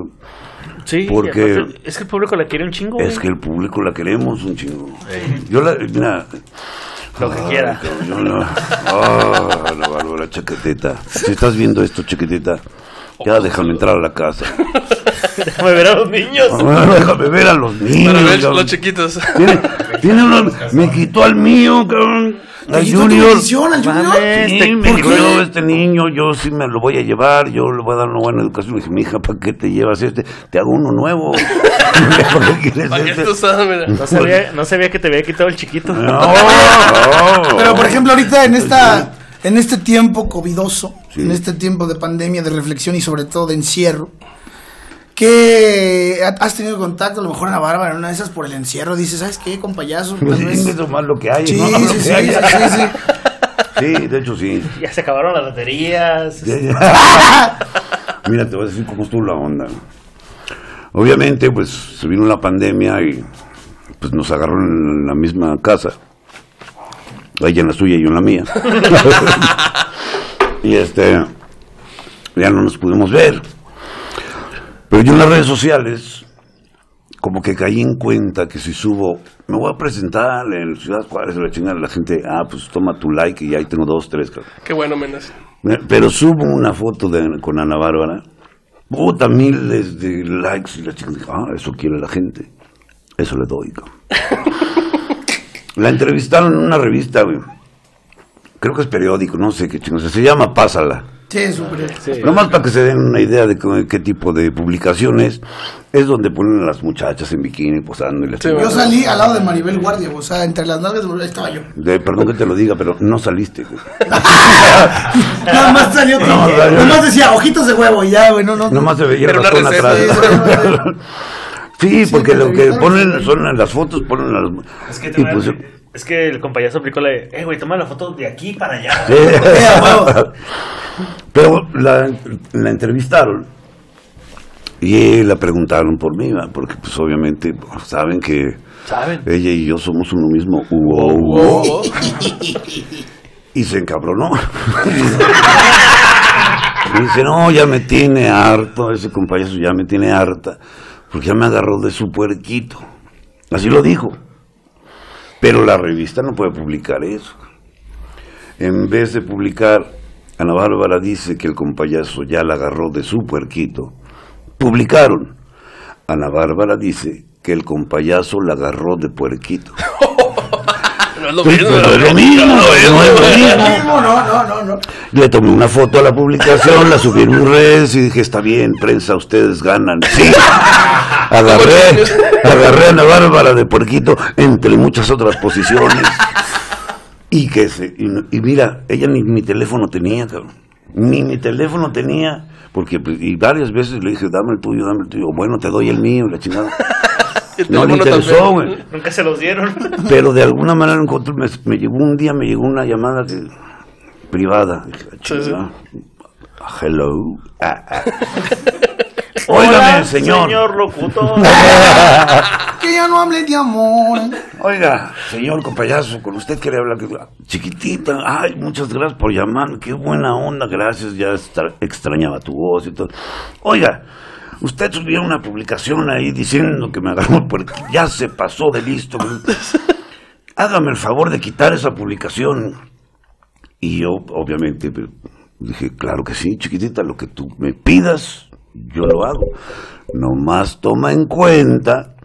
Sí, Porque- aparte, es que el público la quiere un chingo, güey. Es que el público la queremos un chingo. Sí. Yo la, mira, Lo que quiera. cabrón, no. Ah, la Bárbara Chaqueteta. Si estás viendo esto, Chaqueteta, ya déjame entrar a la casa. Déjame ver a los niños. Ah, déjame ver a los niños. Para ver los chiquitos. Tiene, tiene uno- me quitó al mío, cabrón. Al ¿Te quitó tu Junior. al Junior? Este, me este niño, yo sí me lo voy a llevar, yo le voy a dar una buena educación. Le dije, mija, ¿para qué te llevas este? Te hago uno nuevo. ¿Para qué quieres ¿Para qué este? tú sabes, mira? No sabía, no sabía que te había quitado el chiquito. No, no. Pero por ejemplo, ahorita en esta en este tiempo covidoso, Sí. en este tiempo de pandemia, de reflexión y sobre todo de encierro, que has tenido contacto a lo mejor Ana Bárbara en una de esas por el encierro, dices, ¿sabes qué, con payaso? Pues sí, lo que hay, Sí, ¿no? Lo sí, que sí, sí, hay. sí, sí. Sí, de hecho sí. Ya se acabaron las baterías. Mira, te voy a decir cómo estuvo la onda. Obviamente, pues se vino la pandemia y pues nos agarró en la misma casa. Ella en la suya y yo en la mía. y este, ya no nos pudimos ver. Pero yo en las redes sociales, como que caí en cuenta que si subo, me voy a presentar en Ciudad Juárez, la chingada, la gente, ah, pues toma tu like y ahí tengo dos, tres. Qué bueno, menos. Pero subo una foto de, con Ana Bárbara. Puta, miles de likes. Y la chica dijo, ah, eso quiere la gente. Eso le doy. cabrón". la entrevistaron en una revista, güey. Creo que es periódico, no sé qué chingos. Se llama Pásala. Sí, súper. Nomás para que se den una idea de qué, qué tipo de publicaciones es donde ponen a las muchachas en bikini posando y la Sí. Yo salí al lado de Maribel Guardia, o sea, entre las nalgas estaba yo. De- perdón que te lo diga, pero no saliste. güey. Nada más salió. No, salió. Nada más decía ojitos de huevo y ya, güey, no, no. Nomás se veía receta. atrás. Sí, porque que lo que ponen son en las fotos, ponen las... Es que, y te pues, es que el compayazo aplicó la de, eh, güey, toma la foto de aquí para allá. Pero la, la entrevistaron y la preguntaron por mí, ¿va? porque pues obviamente saben que ¿Saben? ella y yo somos uno mismo. Uo, uo. Y se encabronó. Y dice, no, ya me tiene harto, ese compañero ya me tiene harta, porque ya me agarró de su puerquito. Así lo dijo. Pero la revista no puede publicar eso. En vez de publicar, Ana Bárbara dice que el compayazo ya la agarró de su puerquito. Publicaron. Ana Bárbara dice que el compayazo la agarró de puerquito. No es lo mismo. pero es lo mismo, no es lo mismo. No, no, no. Le tomé una foto a la publicación, la subí en mis redes y dije, está bien, prensa, ustedes ganan. Sí, agarré, agarré a Ana Bárbara de Puerquito entre muchas otras posiciones. Y que se, y, y mira, ella ni mi teléfono tenía, cabrón. Ni mi teléfono tenía, porque pues, y varias veces le dije, dame el tuyo, dame el tuyo. Bueno, te doy el mío, la chingada. No le interesó, güey. Nunca se los dieron. Pero de alguna manera me, me llegó un día, me llegó una llamada que- privada. Dije, "Ah, Sí. Hello. Ah, ah. Óigame, Hola, señor. Señor locutor. Que ya no hable de amor. Oiga, señor compayazo, con usted quería hablar. Chiquitita, ay, muchas gracias por llamar. Qué buena onda, gracias. Ya extra- extrañaba tu voz y todo. Oiga, usted subió una publicación ahí diciendo que me agarró porque ya se pasó de listo. Hágame el favor de quitar esa publicación. Y yo, obviamente, dije, claro que sí, chiquitita, lo que tú me pidas, yo lo hago. Nomás toma en cuenta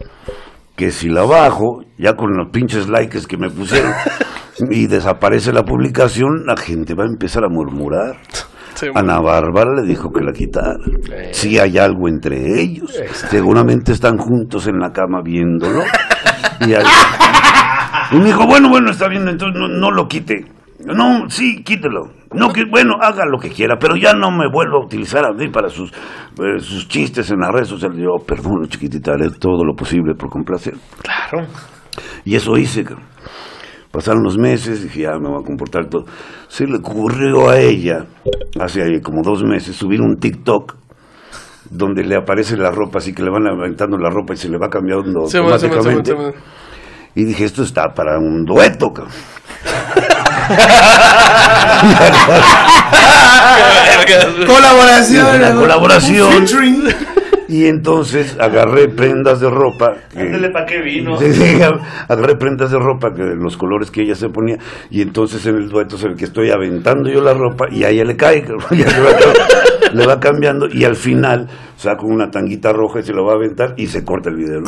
que si la bajo, ya con los pinches likes que me pusieron, y desaparece la publicación, la gente va a empezar a murmurar. Sí, Ana Bárbara le dijo que la quitara. Si hay algo entre ellos. Seguramente están juntos en la cama viéndolo. Y, y me dijo, bueno, bueno, está bien, entonces no, no lo quite. No, sí, quítelo. No, que, bueno, haga lo que quiera, pero ya no me vuelva a utilizar a mí para sus, eh, sus chistes en las redes sociales. Yo, perdón, chiquitita, haré todo lo posible por complacer. Claro. Y eso hice. Pasaron los meses, dije, ya me voy a comportar todo. Se le ocurrió a ella, hace como dos meses, subir un TikTok donde le aparece la ropa, así que le van aventando la ropa y se le va cambiando Sí, sí, sí, automáticamente. Y dije, esto está para un dueto, cabrón. Colaboración. Colaboración. Y entonces agarré prendas de ropa. que- Ándale, ¿pa' qué vino? Agarré prendas de ropa, que los colores que ella se ponía. Y entonces en el dueto es el que estoy aventando yo la ropa y a ella le cae. le, va, cam- le va cambiando. Y al final saco una tanguita roja y se lo va a aventar y se corta el video.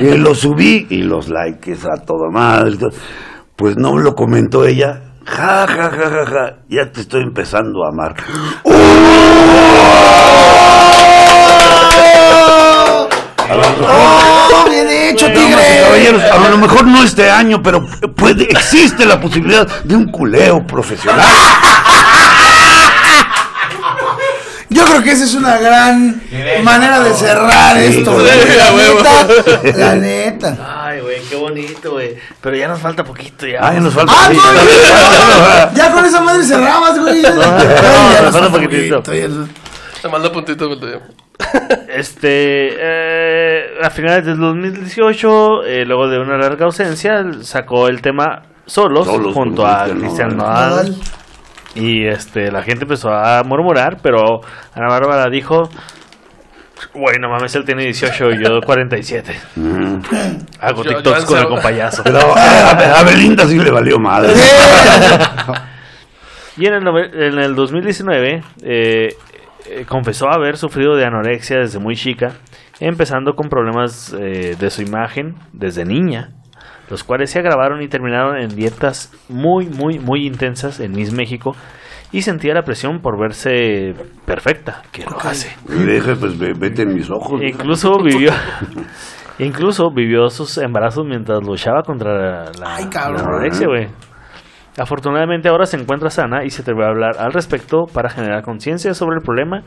y lo subí y los likes a toda madre. Pues no lo comentó ella. Ja, ja, ja, ja, ja. Ya te estoy empezando a amar. A lo mejor- ¡Oh, bien hecho, tigre! a lo mejor no este año, pero puede, existe la posibilidad de un culeo profesional. Yo creo que esa es una gran manera de cerrar esto. sí, güey. La neta, la neta. Ay, güey, qué bonito, güey. Pero ya nos falta poquito ya. Ay, nos falta. ¡Ah! Ya con esa madre cerrabas, güey. Ay, ya nos falta poquitito. Te mando puntito. Este, eh, a finales del 2018, eh, luego de una larga ausencia, sacó el tema Solos, Solos junto a Cristian Cristian Nodal. Y este, la gente empezó a murmurar, pero Ana Bárbara dijo, güey, no mames, él tiene 18 y yo 47. Hago Yo- yo TikToks con el compayazo. Pero a, Belinda sí le valió madre. Y en el, en el 2019 eh, eh, confesó haber sufrido de anorexia desde muy chica, empezando con problemas eh, de su imagen desde niña, los cuales se agravaron y terminaron en dietas muy, muy, muy intensas en Miss México y sentía la presión por verse perfecta, que lo hace. Deja, pues ve- vete en mis ojos. Incluso vivió incluso vivió sus embarazos mientras luchaba contra la, Ay, anorexia, güey. Afortunadamente ahora se encuentra sana y se atrevió a hablar al respecto para generar conciencia sobre el problema,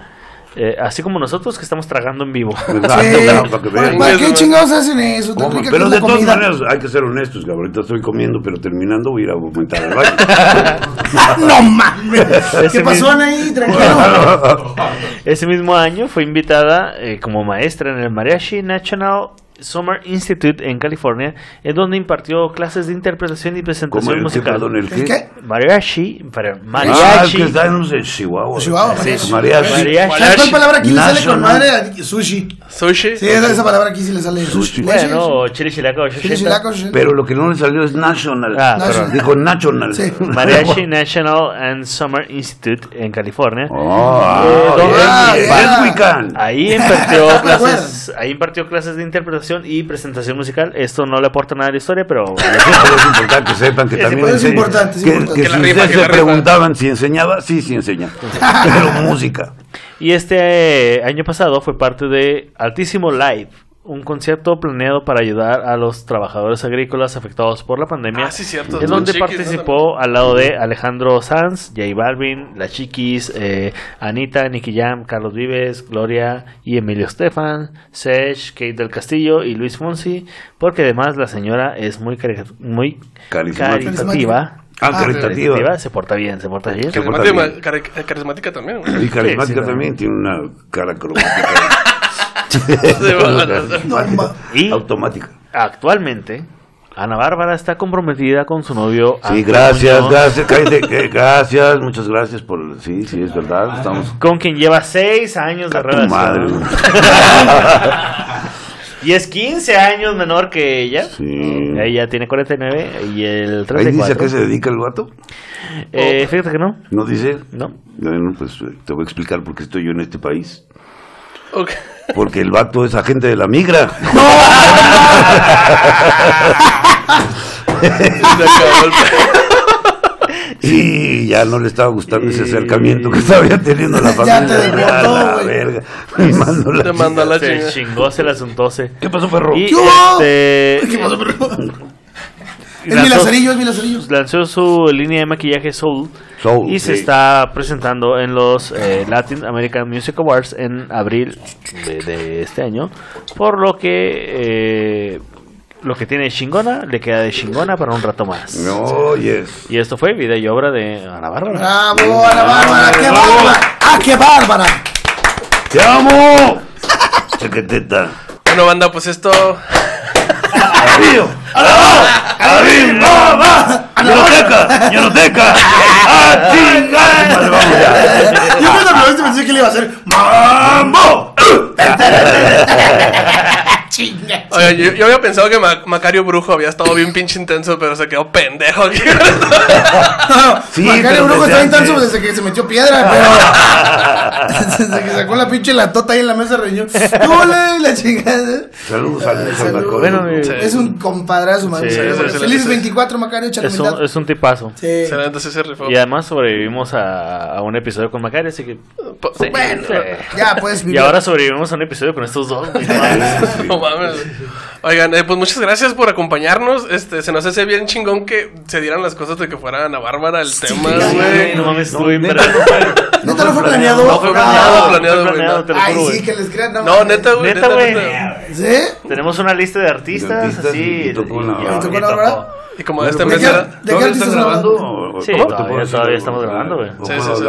eh, así como nosotros que estamos tragando en vivo. Exacto, Sí. claro, para que vean. ¿Para qué chingados hacen eso? Tan rica Pero de todas comida. maneras hay que ser honestos, que ahorita estoy comiendo, pero terminando voy a ir a aumentar el baño. No mames. ¿Qué Ese pasó, mismo- Anaí? Tranquilo. Ese mismo año fue invitada eh, como maestra en el Mariachi National Summer Institute en California, en donde impartió clases de interpretación y presentación musical. perdón, el ¿El qué? Mariachi, para, Ah, mariachi, que está en Chihuahua. Chihuahua, Sí, mariachi. mariachi. Mariachi. ¿Sabes cuál palabra aquí le sale con National. madre? Sushi. Sushi. Sí, esa, esa palabra aquí sí le sale. Sushi. bueno, chile chilaco, Chile, 80. chilaco. Pero lo que no le salió es national. Ah, perdón. Dijo national. Sí. Mariachi National and Summer Institute en California. Oh, Eh, ah, Ah, we can. Ahí impartió clases, ahí impartió clases de interpretación y presentación musical. Esto no le aporta nada a la historia, pero Pero es importante que sepan que Es también importante, es importante, es que, importante. que Que la si rifa, ustedes que se preguntaban si enseñaba, sí, sí enseña. Pero música. Y este año pasado fue parte de Altísimo Live, un concierto planeado para ayudar a los trabajadores agrícolas afectados por la pandemia. Ah, sí, cierto. En donde chiquis, ¿no? participó al lado de Alejandro Sanz, J Balvin, La Chiquis, eh, Anita, Nicky Jam, Carlos Vives, Gloria y Emilio Estefan, Sech, Kate del Castillo y Luis Fonsi, porque además la señora es muy, cari- muy Carismática. caritativa. Ah, Ah, caritativa. caritativa, Se porta bien, se porta bien. Se porta bien. Carismática, cari- carismática también. Y carismática Sí, sí, también tiene una cara cromática. Y Automática. actualmente Ana Bárbara está comprometida con su novio. Sí, Antonio, gracias, gracias, cállate, gracias, muchas gracias por, sí, sí, es verdad, estamos, Con quien lleva seis años de relación. madre, Y es 15 años menor que ella. sí, Ella tiene 49 y el ahí 34. dice a qué se dedica el vato, Eh, fíjate que no. ¿no dice? No. Bueno, pues eh, te voy a explicar por qué estoy yo en este país, Ok. porque el vato es agente de la migra, y ya no le estaba gustando ese acercamiento que estaba teniendo la Ya familia, te Ya, deportó, la güey. verga, me mandó la Te mandó a la chingó, se la asuntose. ¿Qué pasó, perro? Y ¿Qué este. ¿Qué pasó, perro? Es mi lanzó- lazarillo, es mi lazarillo. lanzó su línea de maquillaje Soul, Soul, y se está presentando en los eh, Latin American Music Awards en abril de, de este año, por lo que eh, lo que tiene chingona le queda de chingona para un rato más. No, yes. Y esto fue vida y obra de Ana Bárbara. Bravo, Ana Bárbara, qué bárbara. Ah, qué bárbara. ¡Te amo! Chequeteta. Bueno, banda, pues esto. ¡Arriba! ¡Arriba! ¡Ñoroteca! ¡Ñoroteca! ¡Ah, chingada! Vale, vamos ya. Yo cuando lo viste pensé que le iba a hacer ¡Mambo! chinga. Oigan, yo, yo había pensado que Ma- Macario Brujo había estado bien pinche intenso, pero se quedó pendejo aquí. No, Sí, Macario Brujo está intenso antes. desde que se metió piedra, pero. desde que sacó la pinche latota ahí en la mesa reñó. ¡Hola! y La chingada. Saludos, saludos, Salud. Macario. Bueno, eh. Es un compadrazo, man. Sí, sí, sí, Feliz sí. 24, Macario, Es un, es un tipazo. Sí. Se rifó. Y además sobrevivimos a, a un episodio con Macari, así que. Sí, Bueno, sí. ya puedes Y vivir. ahora sobrevivimos a un episodio con estos dos. no mames. No. Oigan, eh, pues muchas gracias por acompañarnos. Este, se nos hace bien chingón que se dieran las cosas de que fuera Ana Bárbara el tema, claro. güey. No mames, estuvo bien neta, verga. no fue- Neta, no fue planeado. No fue planeado, planeado, güey, planeado, no. lo Ay, juro, sí, que les crean. No, neta, güey. Neta, güey. ¿Sí? Tenemos una lista de artistas, De artistas, así. y tocó y- como Bueno, este mes. ¿De qué ¿Todavía artistas grabando? Sí, todavía- estamos grabando, güey. ¿Cómo Sí, sí, no sí,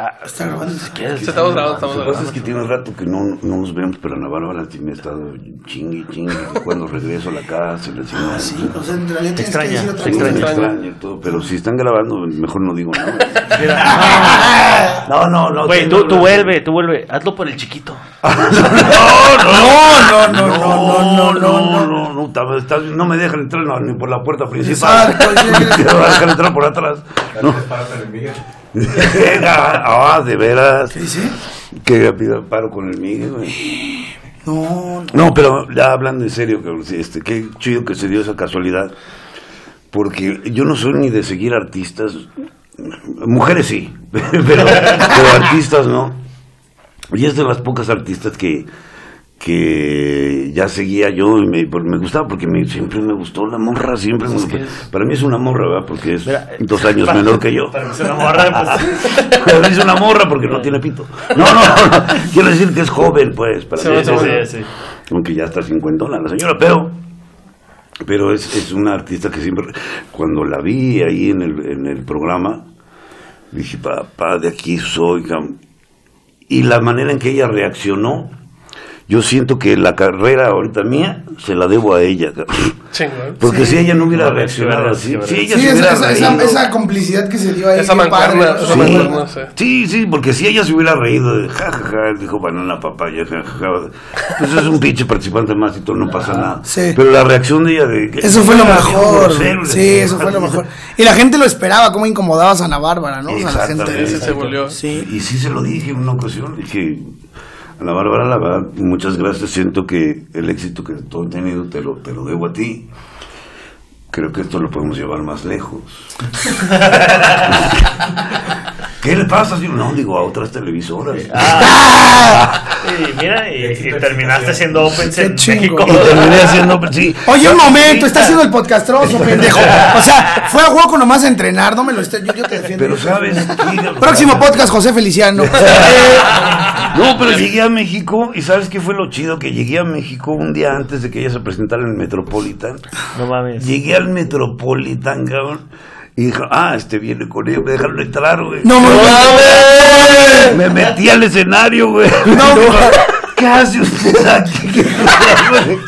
Ah, Está grabando. si quieres. Sí, estamos grabando, estamos Lo que pasa grabando. es que tiene un rato que no, no nos vemos, pero Ana Bárbara sí me ha estado chingue, chingue. Cuando regreso a la casa, le decimos, Ah, Sí, o sea, en realidad que extraña, te. Me extraña. extraña todo, pero si están grabando, mejor no digo nada. Mira, No, no, no. Güey, tú, no, tú no. vuelve, tú vuelve. Hazlo por el chiquito. No, no, no, no, no, no, no, no. no, no, no me dejan entrar no, ni por la puerta principal. Sí. Me dejar entrar por atrás. No. ah, de veras. ¿Qué dice? Que pido paro con el Miguel, güey. No, no. No, pero ya hablando en serio, cabrón, este, qué chido que se dio esa casualidad. Porque yo no soy ni de seguir artistas. mujeres sí, pero, pero artistas no. Y es de las pocas artistas que, que ya seguía yo y me, me gustaba porque me- siempre me gustó la morra, siempre me gustó. Para mí es una morra, ¿verdad? Porque es Mira, dos años para- menor que yo. Para mí es una morra, pues. Para mí es una morra porque no tiene pito. No, no, no, quiero decir que es joven, pues. Para Sí, mí sí, es sí. Aunque ya está cincuentona la señora, pero pero es, es una artista que siempre, cuando la vi ahí en el, en el programa, dije, papá, de aquí soy. cam-". Y la manera en que ella reaccionó, yo siento que la carrera ahorita mía se la debo a ella. Chingón. Porque si ella no hubiera No, reaccionado sí, así, verdad, si sí, ella Sí, se esa, hubiera esa- esa- reído- esa complicidad que se dio ahí. Esa padre, ¿no? Sí. sí. Sí, sí, porque si ella se hubiera reído de jajaja, dijo banana papaya, jajaja, pues es un pinche participante más y todo, no pasa nada. Sí. Pero la reacción de ella de que- Eso fue lo mejor. grosero, Sí, eso fue lo mejor. Y la gente lo esperaba, cómo incomodabas a Ana Bárbara, ¿no? O sea, la gente. Se volvió. Sí. Y sí se lo dije en una ocasión, dije, a la Bárbara, la verdad, muchas gracias, siento que el éxito que tú has tenido te lo, te lo debo a ti. Creo que esto lo podemos llevar más lejos. ¿Qué le pasa? Digo, no, digo, a otras televisoras. Y mira, y, y terminaste siendo Opens Qué en chingo. México. Y terminé haciendo, sí. Oye, un momento, está haciendo el podcastroso, pendejo. O sea, fue a hueco nomás a entrenar, no me lo esté. Yo, yo te defiendo. Pero sabes? Próximo podcast, José Feliciano. No, pero llegué a México y ¿sabes qué fue lo chido? Que llegué a México un día antes de que ella se presentara en el Metropolitan. No mames. Llegué al Metropolitan, cabrón. Y dijo, ah, este viene con ellos, me dejaron entrar, güey. No mames. Me metí al escenario, güey. No, ¿Qué hace usted aquí?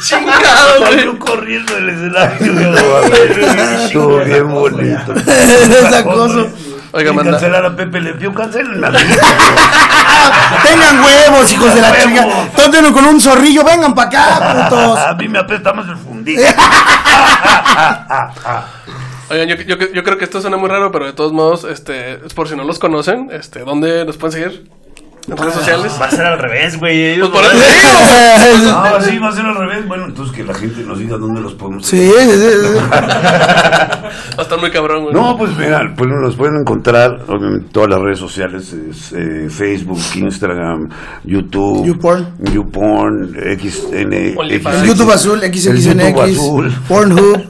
Chingado, güey. Salió corriendo del escenario. güey. Estuvo bien bonito. Esa cosa. Oiga, manda. cancelar a Pepe Le Pew, cancelen a mí. Tengan huevos, hijos de la chica. Tótenlo con un zorrillo, vengan para acá, putos. A mí me apesta más el fundido. Oigan, yo, yo, yo creo que esto suena muy raro, pero de todos modos, este, es por si no los conocen, este, ¿dónde los pueden seguir? ¿En redes sociales? Va a ser al revés, güey. Pues por eso digo. Ah, sí, va a ser al revés. Bueno, entonces que la gente nos diga dónde los podemos Sí, sí, sí. Va a estar muy cabrón, güey. No, pues mira, pues nos pueden encontrar obviamente en todas las redes sociales, es, eh, Facebook, Instagram, YouTube, YouPorn. YouPorn, XN, YouTube azul, XXNX, azul, Pornhub.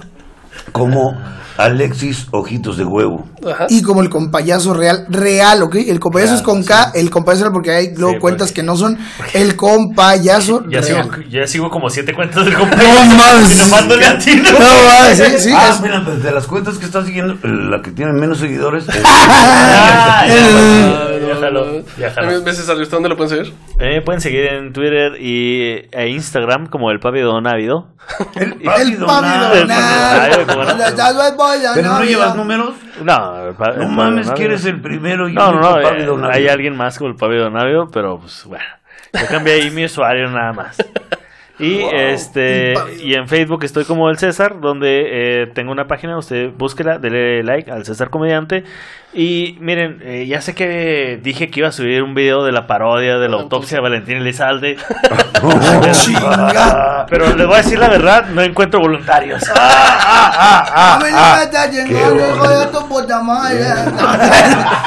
como Alexis Ojitos de Huevo. Ajá. Y como el compayazo real, real, ¿ok? El compayazo es con K, el compayazo real porque hay luego Sí, cuentas porque- que no son el compayazo Ya sigo, real. ya sigo como siete cuentas del No compañero. mames. Y nomás no le atino. No mames, sí, sí. ah, es- mira, pues de las cuentas que estás siguiendo, la que tiene menos seguidores es Ah, ya, Jaló. A mí, ¿Ves ¿Usted dónde lo pueden seguir? Eh, pueden seguir en Twitter y, e Instagram como el Papi Don Ávido. el cómo no. Pero no llevas números. No, el pa- el No mames, que eres el primero y No, no, no. Eh, hay alguien más como el Papi Don Ávido, pero pues bueno. Yo cambié ahí mi usuario nada más. Y este y en Facebook estoy como el César, donde eh, tengo una página, usted búsquela, dele like al César Comediante. Y miren, eh, ya sé que dije que iba a subir un video de la parodia de la autopsia de Valentín Elizalde, Chinga. pero les voy a decir la verdad, no encuentro voluntarios. Ah.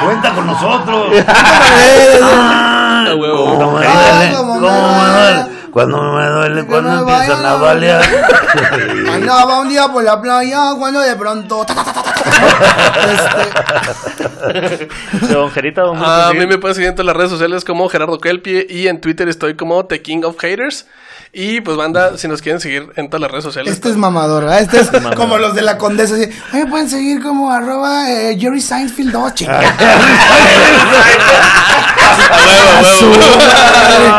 Cuenta con nosotros. Cuando me duele, Que cuando empiezan a balear. Andaba un día por la playa cuando de pronto. ta, ta, ta, ta, ta, Este, Don Gerita, ¿dónde lo A mí me pueden seguir en todas las redes sociales como Gerardo Kelpie y en Twitter estoy como The King of Haters. Y pues banda, si nos quieren seguir en todas las redes sociales. Este es mamador, ¿verdad? Este es como los de la condesa. Así, Ay, me pueden seguir como arroba eh, Jerry Seinfeld 2, chingada.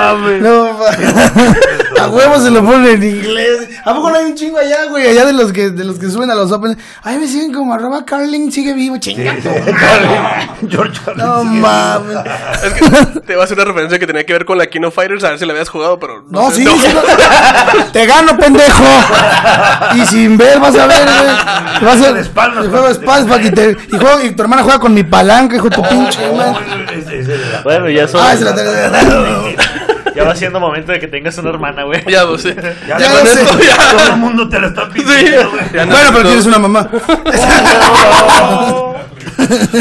A a huevo se lo ponen en inglés. ¿A poco no hay un chingo allá, güey? Allá de los que, de los que suben a los Open. Ay, me siguen como arroba Carling sigue vivo, chingada. George Carlin No mames. Es que te voy a hacer una referencia que tenía que ver con la Kino Fighters, a ver si la habías jugado, pero no, No, sé, sí, no. sí, no. Te gano, pendejo. Y sin ver, vas a ver, güey. Vas a de espaldas, y juego de espaldas para que te. Y, juego- y tu hermana juega con mi palanca, hijo de tu pinche la- Bueno, ya son, Ah, se la tengo. Ya va siendo momento de que tengas una hermana, güey. Ya, pues sí. Ya, Ya lo sé. esto ya todo el mundo te la está pidiendo, güey. No- Bueno, pero tienes una mamá.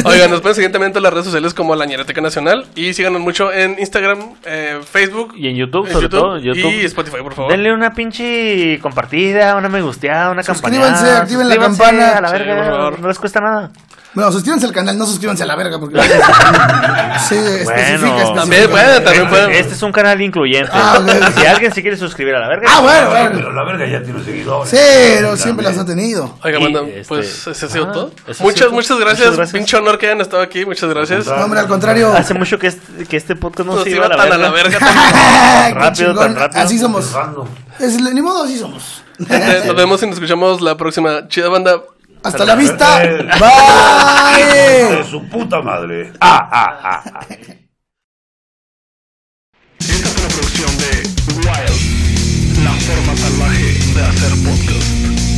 Oigan, nos pueden seguir también en todas las redes sociales como La Ñeroteca Nacional. Y síganos mucho en Instagram, eh, Facebook. Y en YouTube, en sobre todo. YouTube. Y Spotify, por favor. Denle una pinche compartida, una me gusteada, una Suscríbanse, campanada. activen la Suscríbanse campana. A la Sí, verga, por favor. no les cuesta nada. Bueno, suscríbanse al canal, no suscríbanse a la verga, porque... sí, especifica, especifica. También pueden, también este, pueden. este es un canal incluyente. Ah, ok. Si alguien se quiere suscribir a la verga. Ah, bueno, bueno. Pero la verga ya tiene seguidores. Sí, pero siempre las ha tenido. Oiga, Y, manda, este, pues ese ha sido ah, todo. eso ha Muchas, sido muchas todo. gracias. Muchas gracias. Pinche honor que hayan estado aquí. Muchas gracias. No, hombre, al contrario. Hace mucho que este, que este podcast no Nos se iba a la tan a verga. la verga. Qué rápido, chingón. tan rápido. Así somos. Es, ni modo, así somos. Eh, Nos vemos y nos escuchamos la próxima. Chida banda. Hasta la vista. Eh. Bye. De su puta madre. Ah, ah, ah, ah. Esta fue una producción de Wild, la forma salvaje de hacer podcast.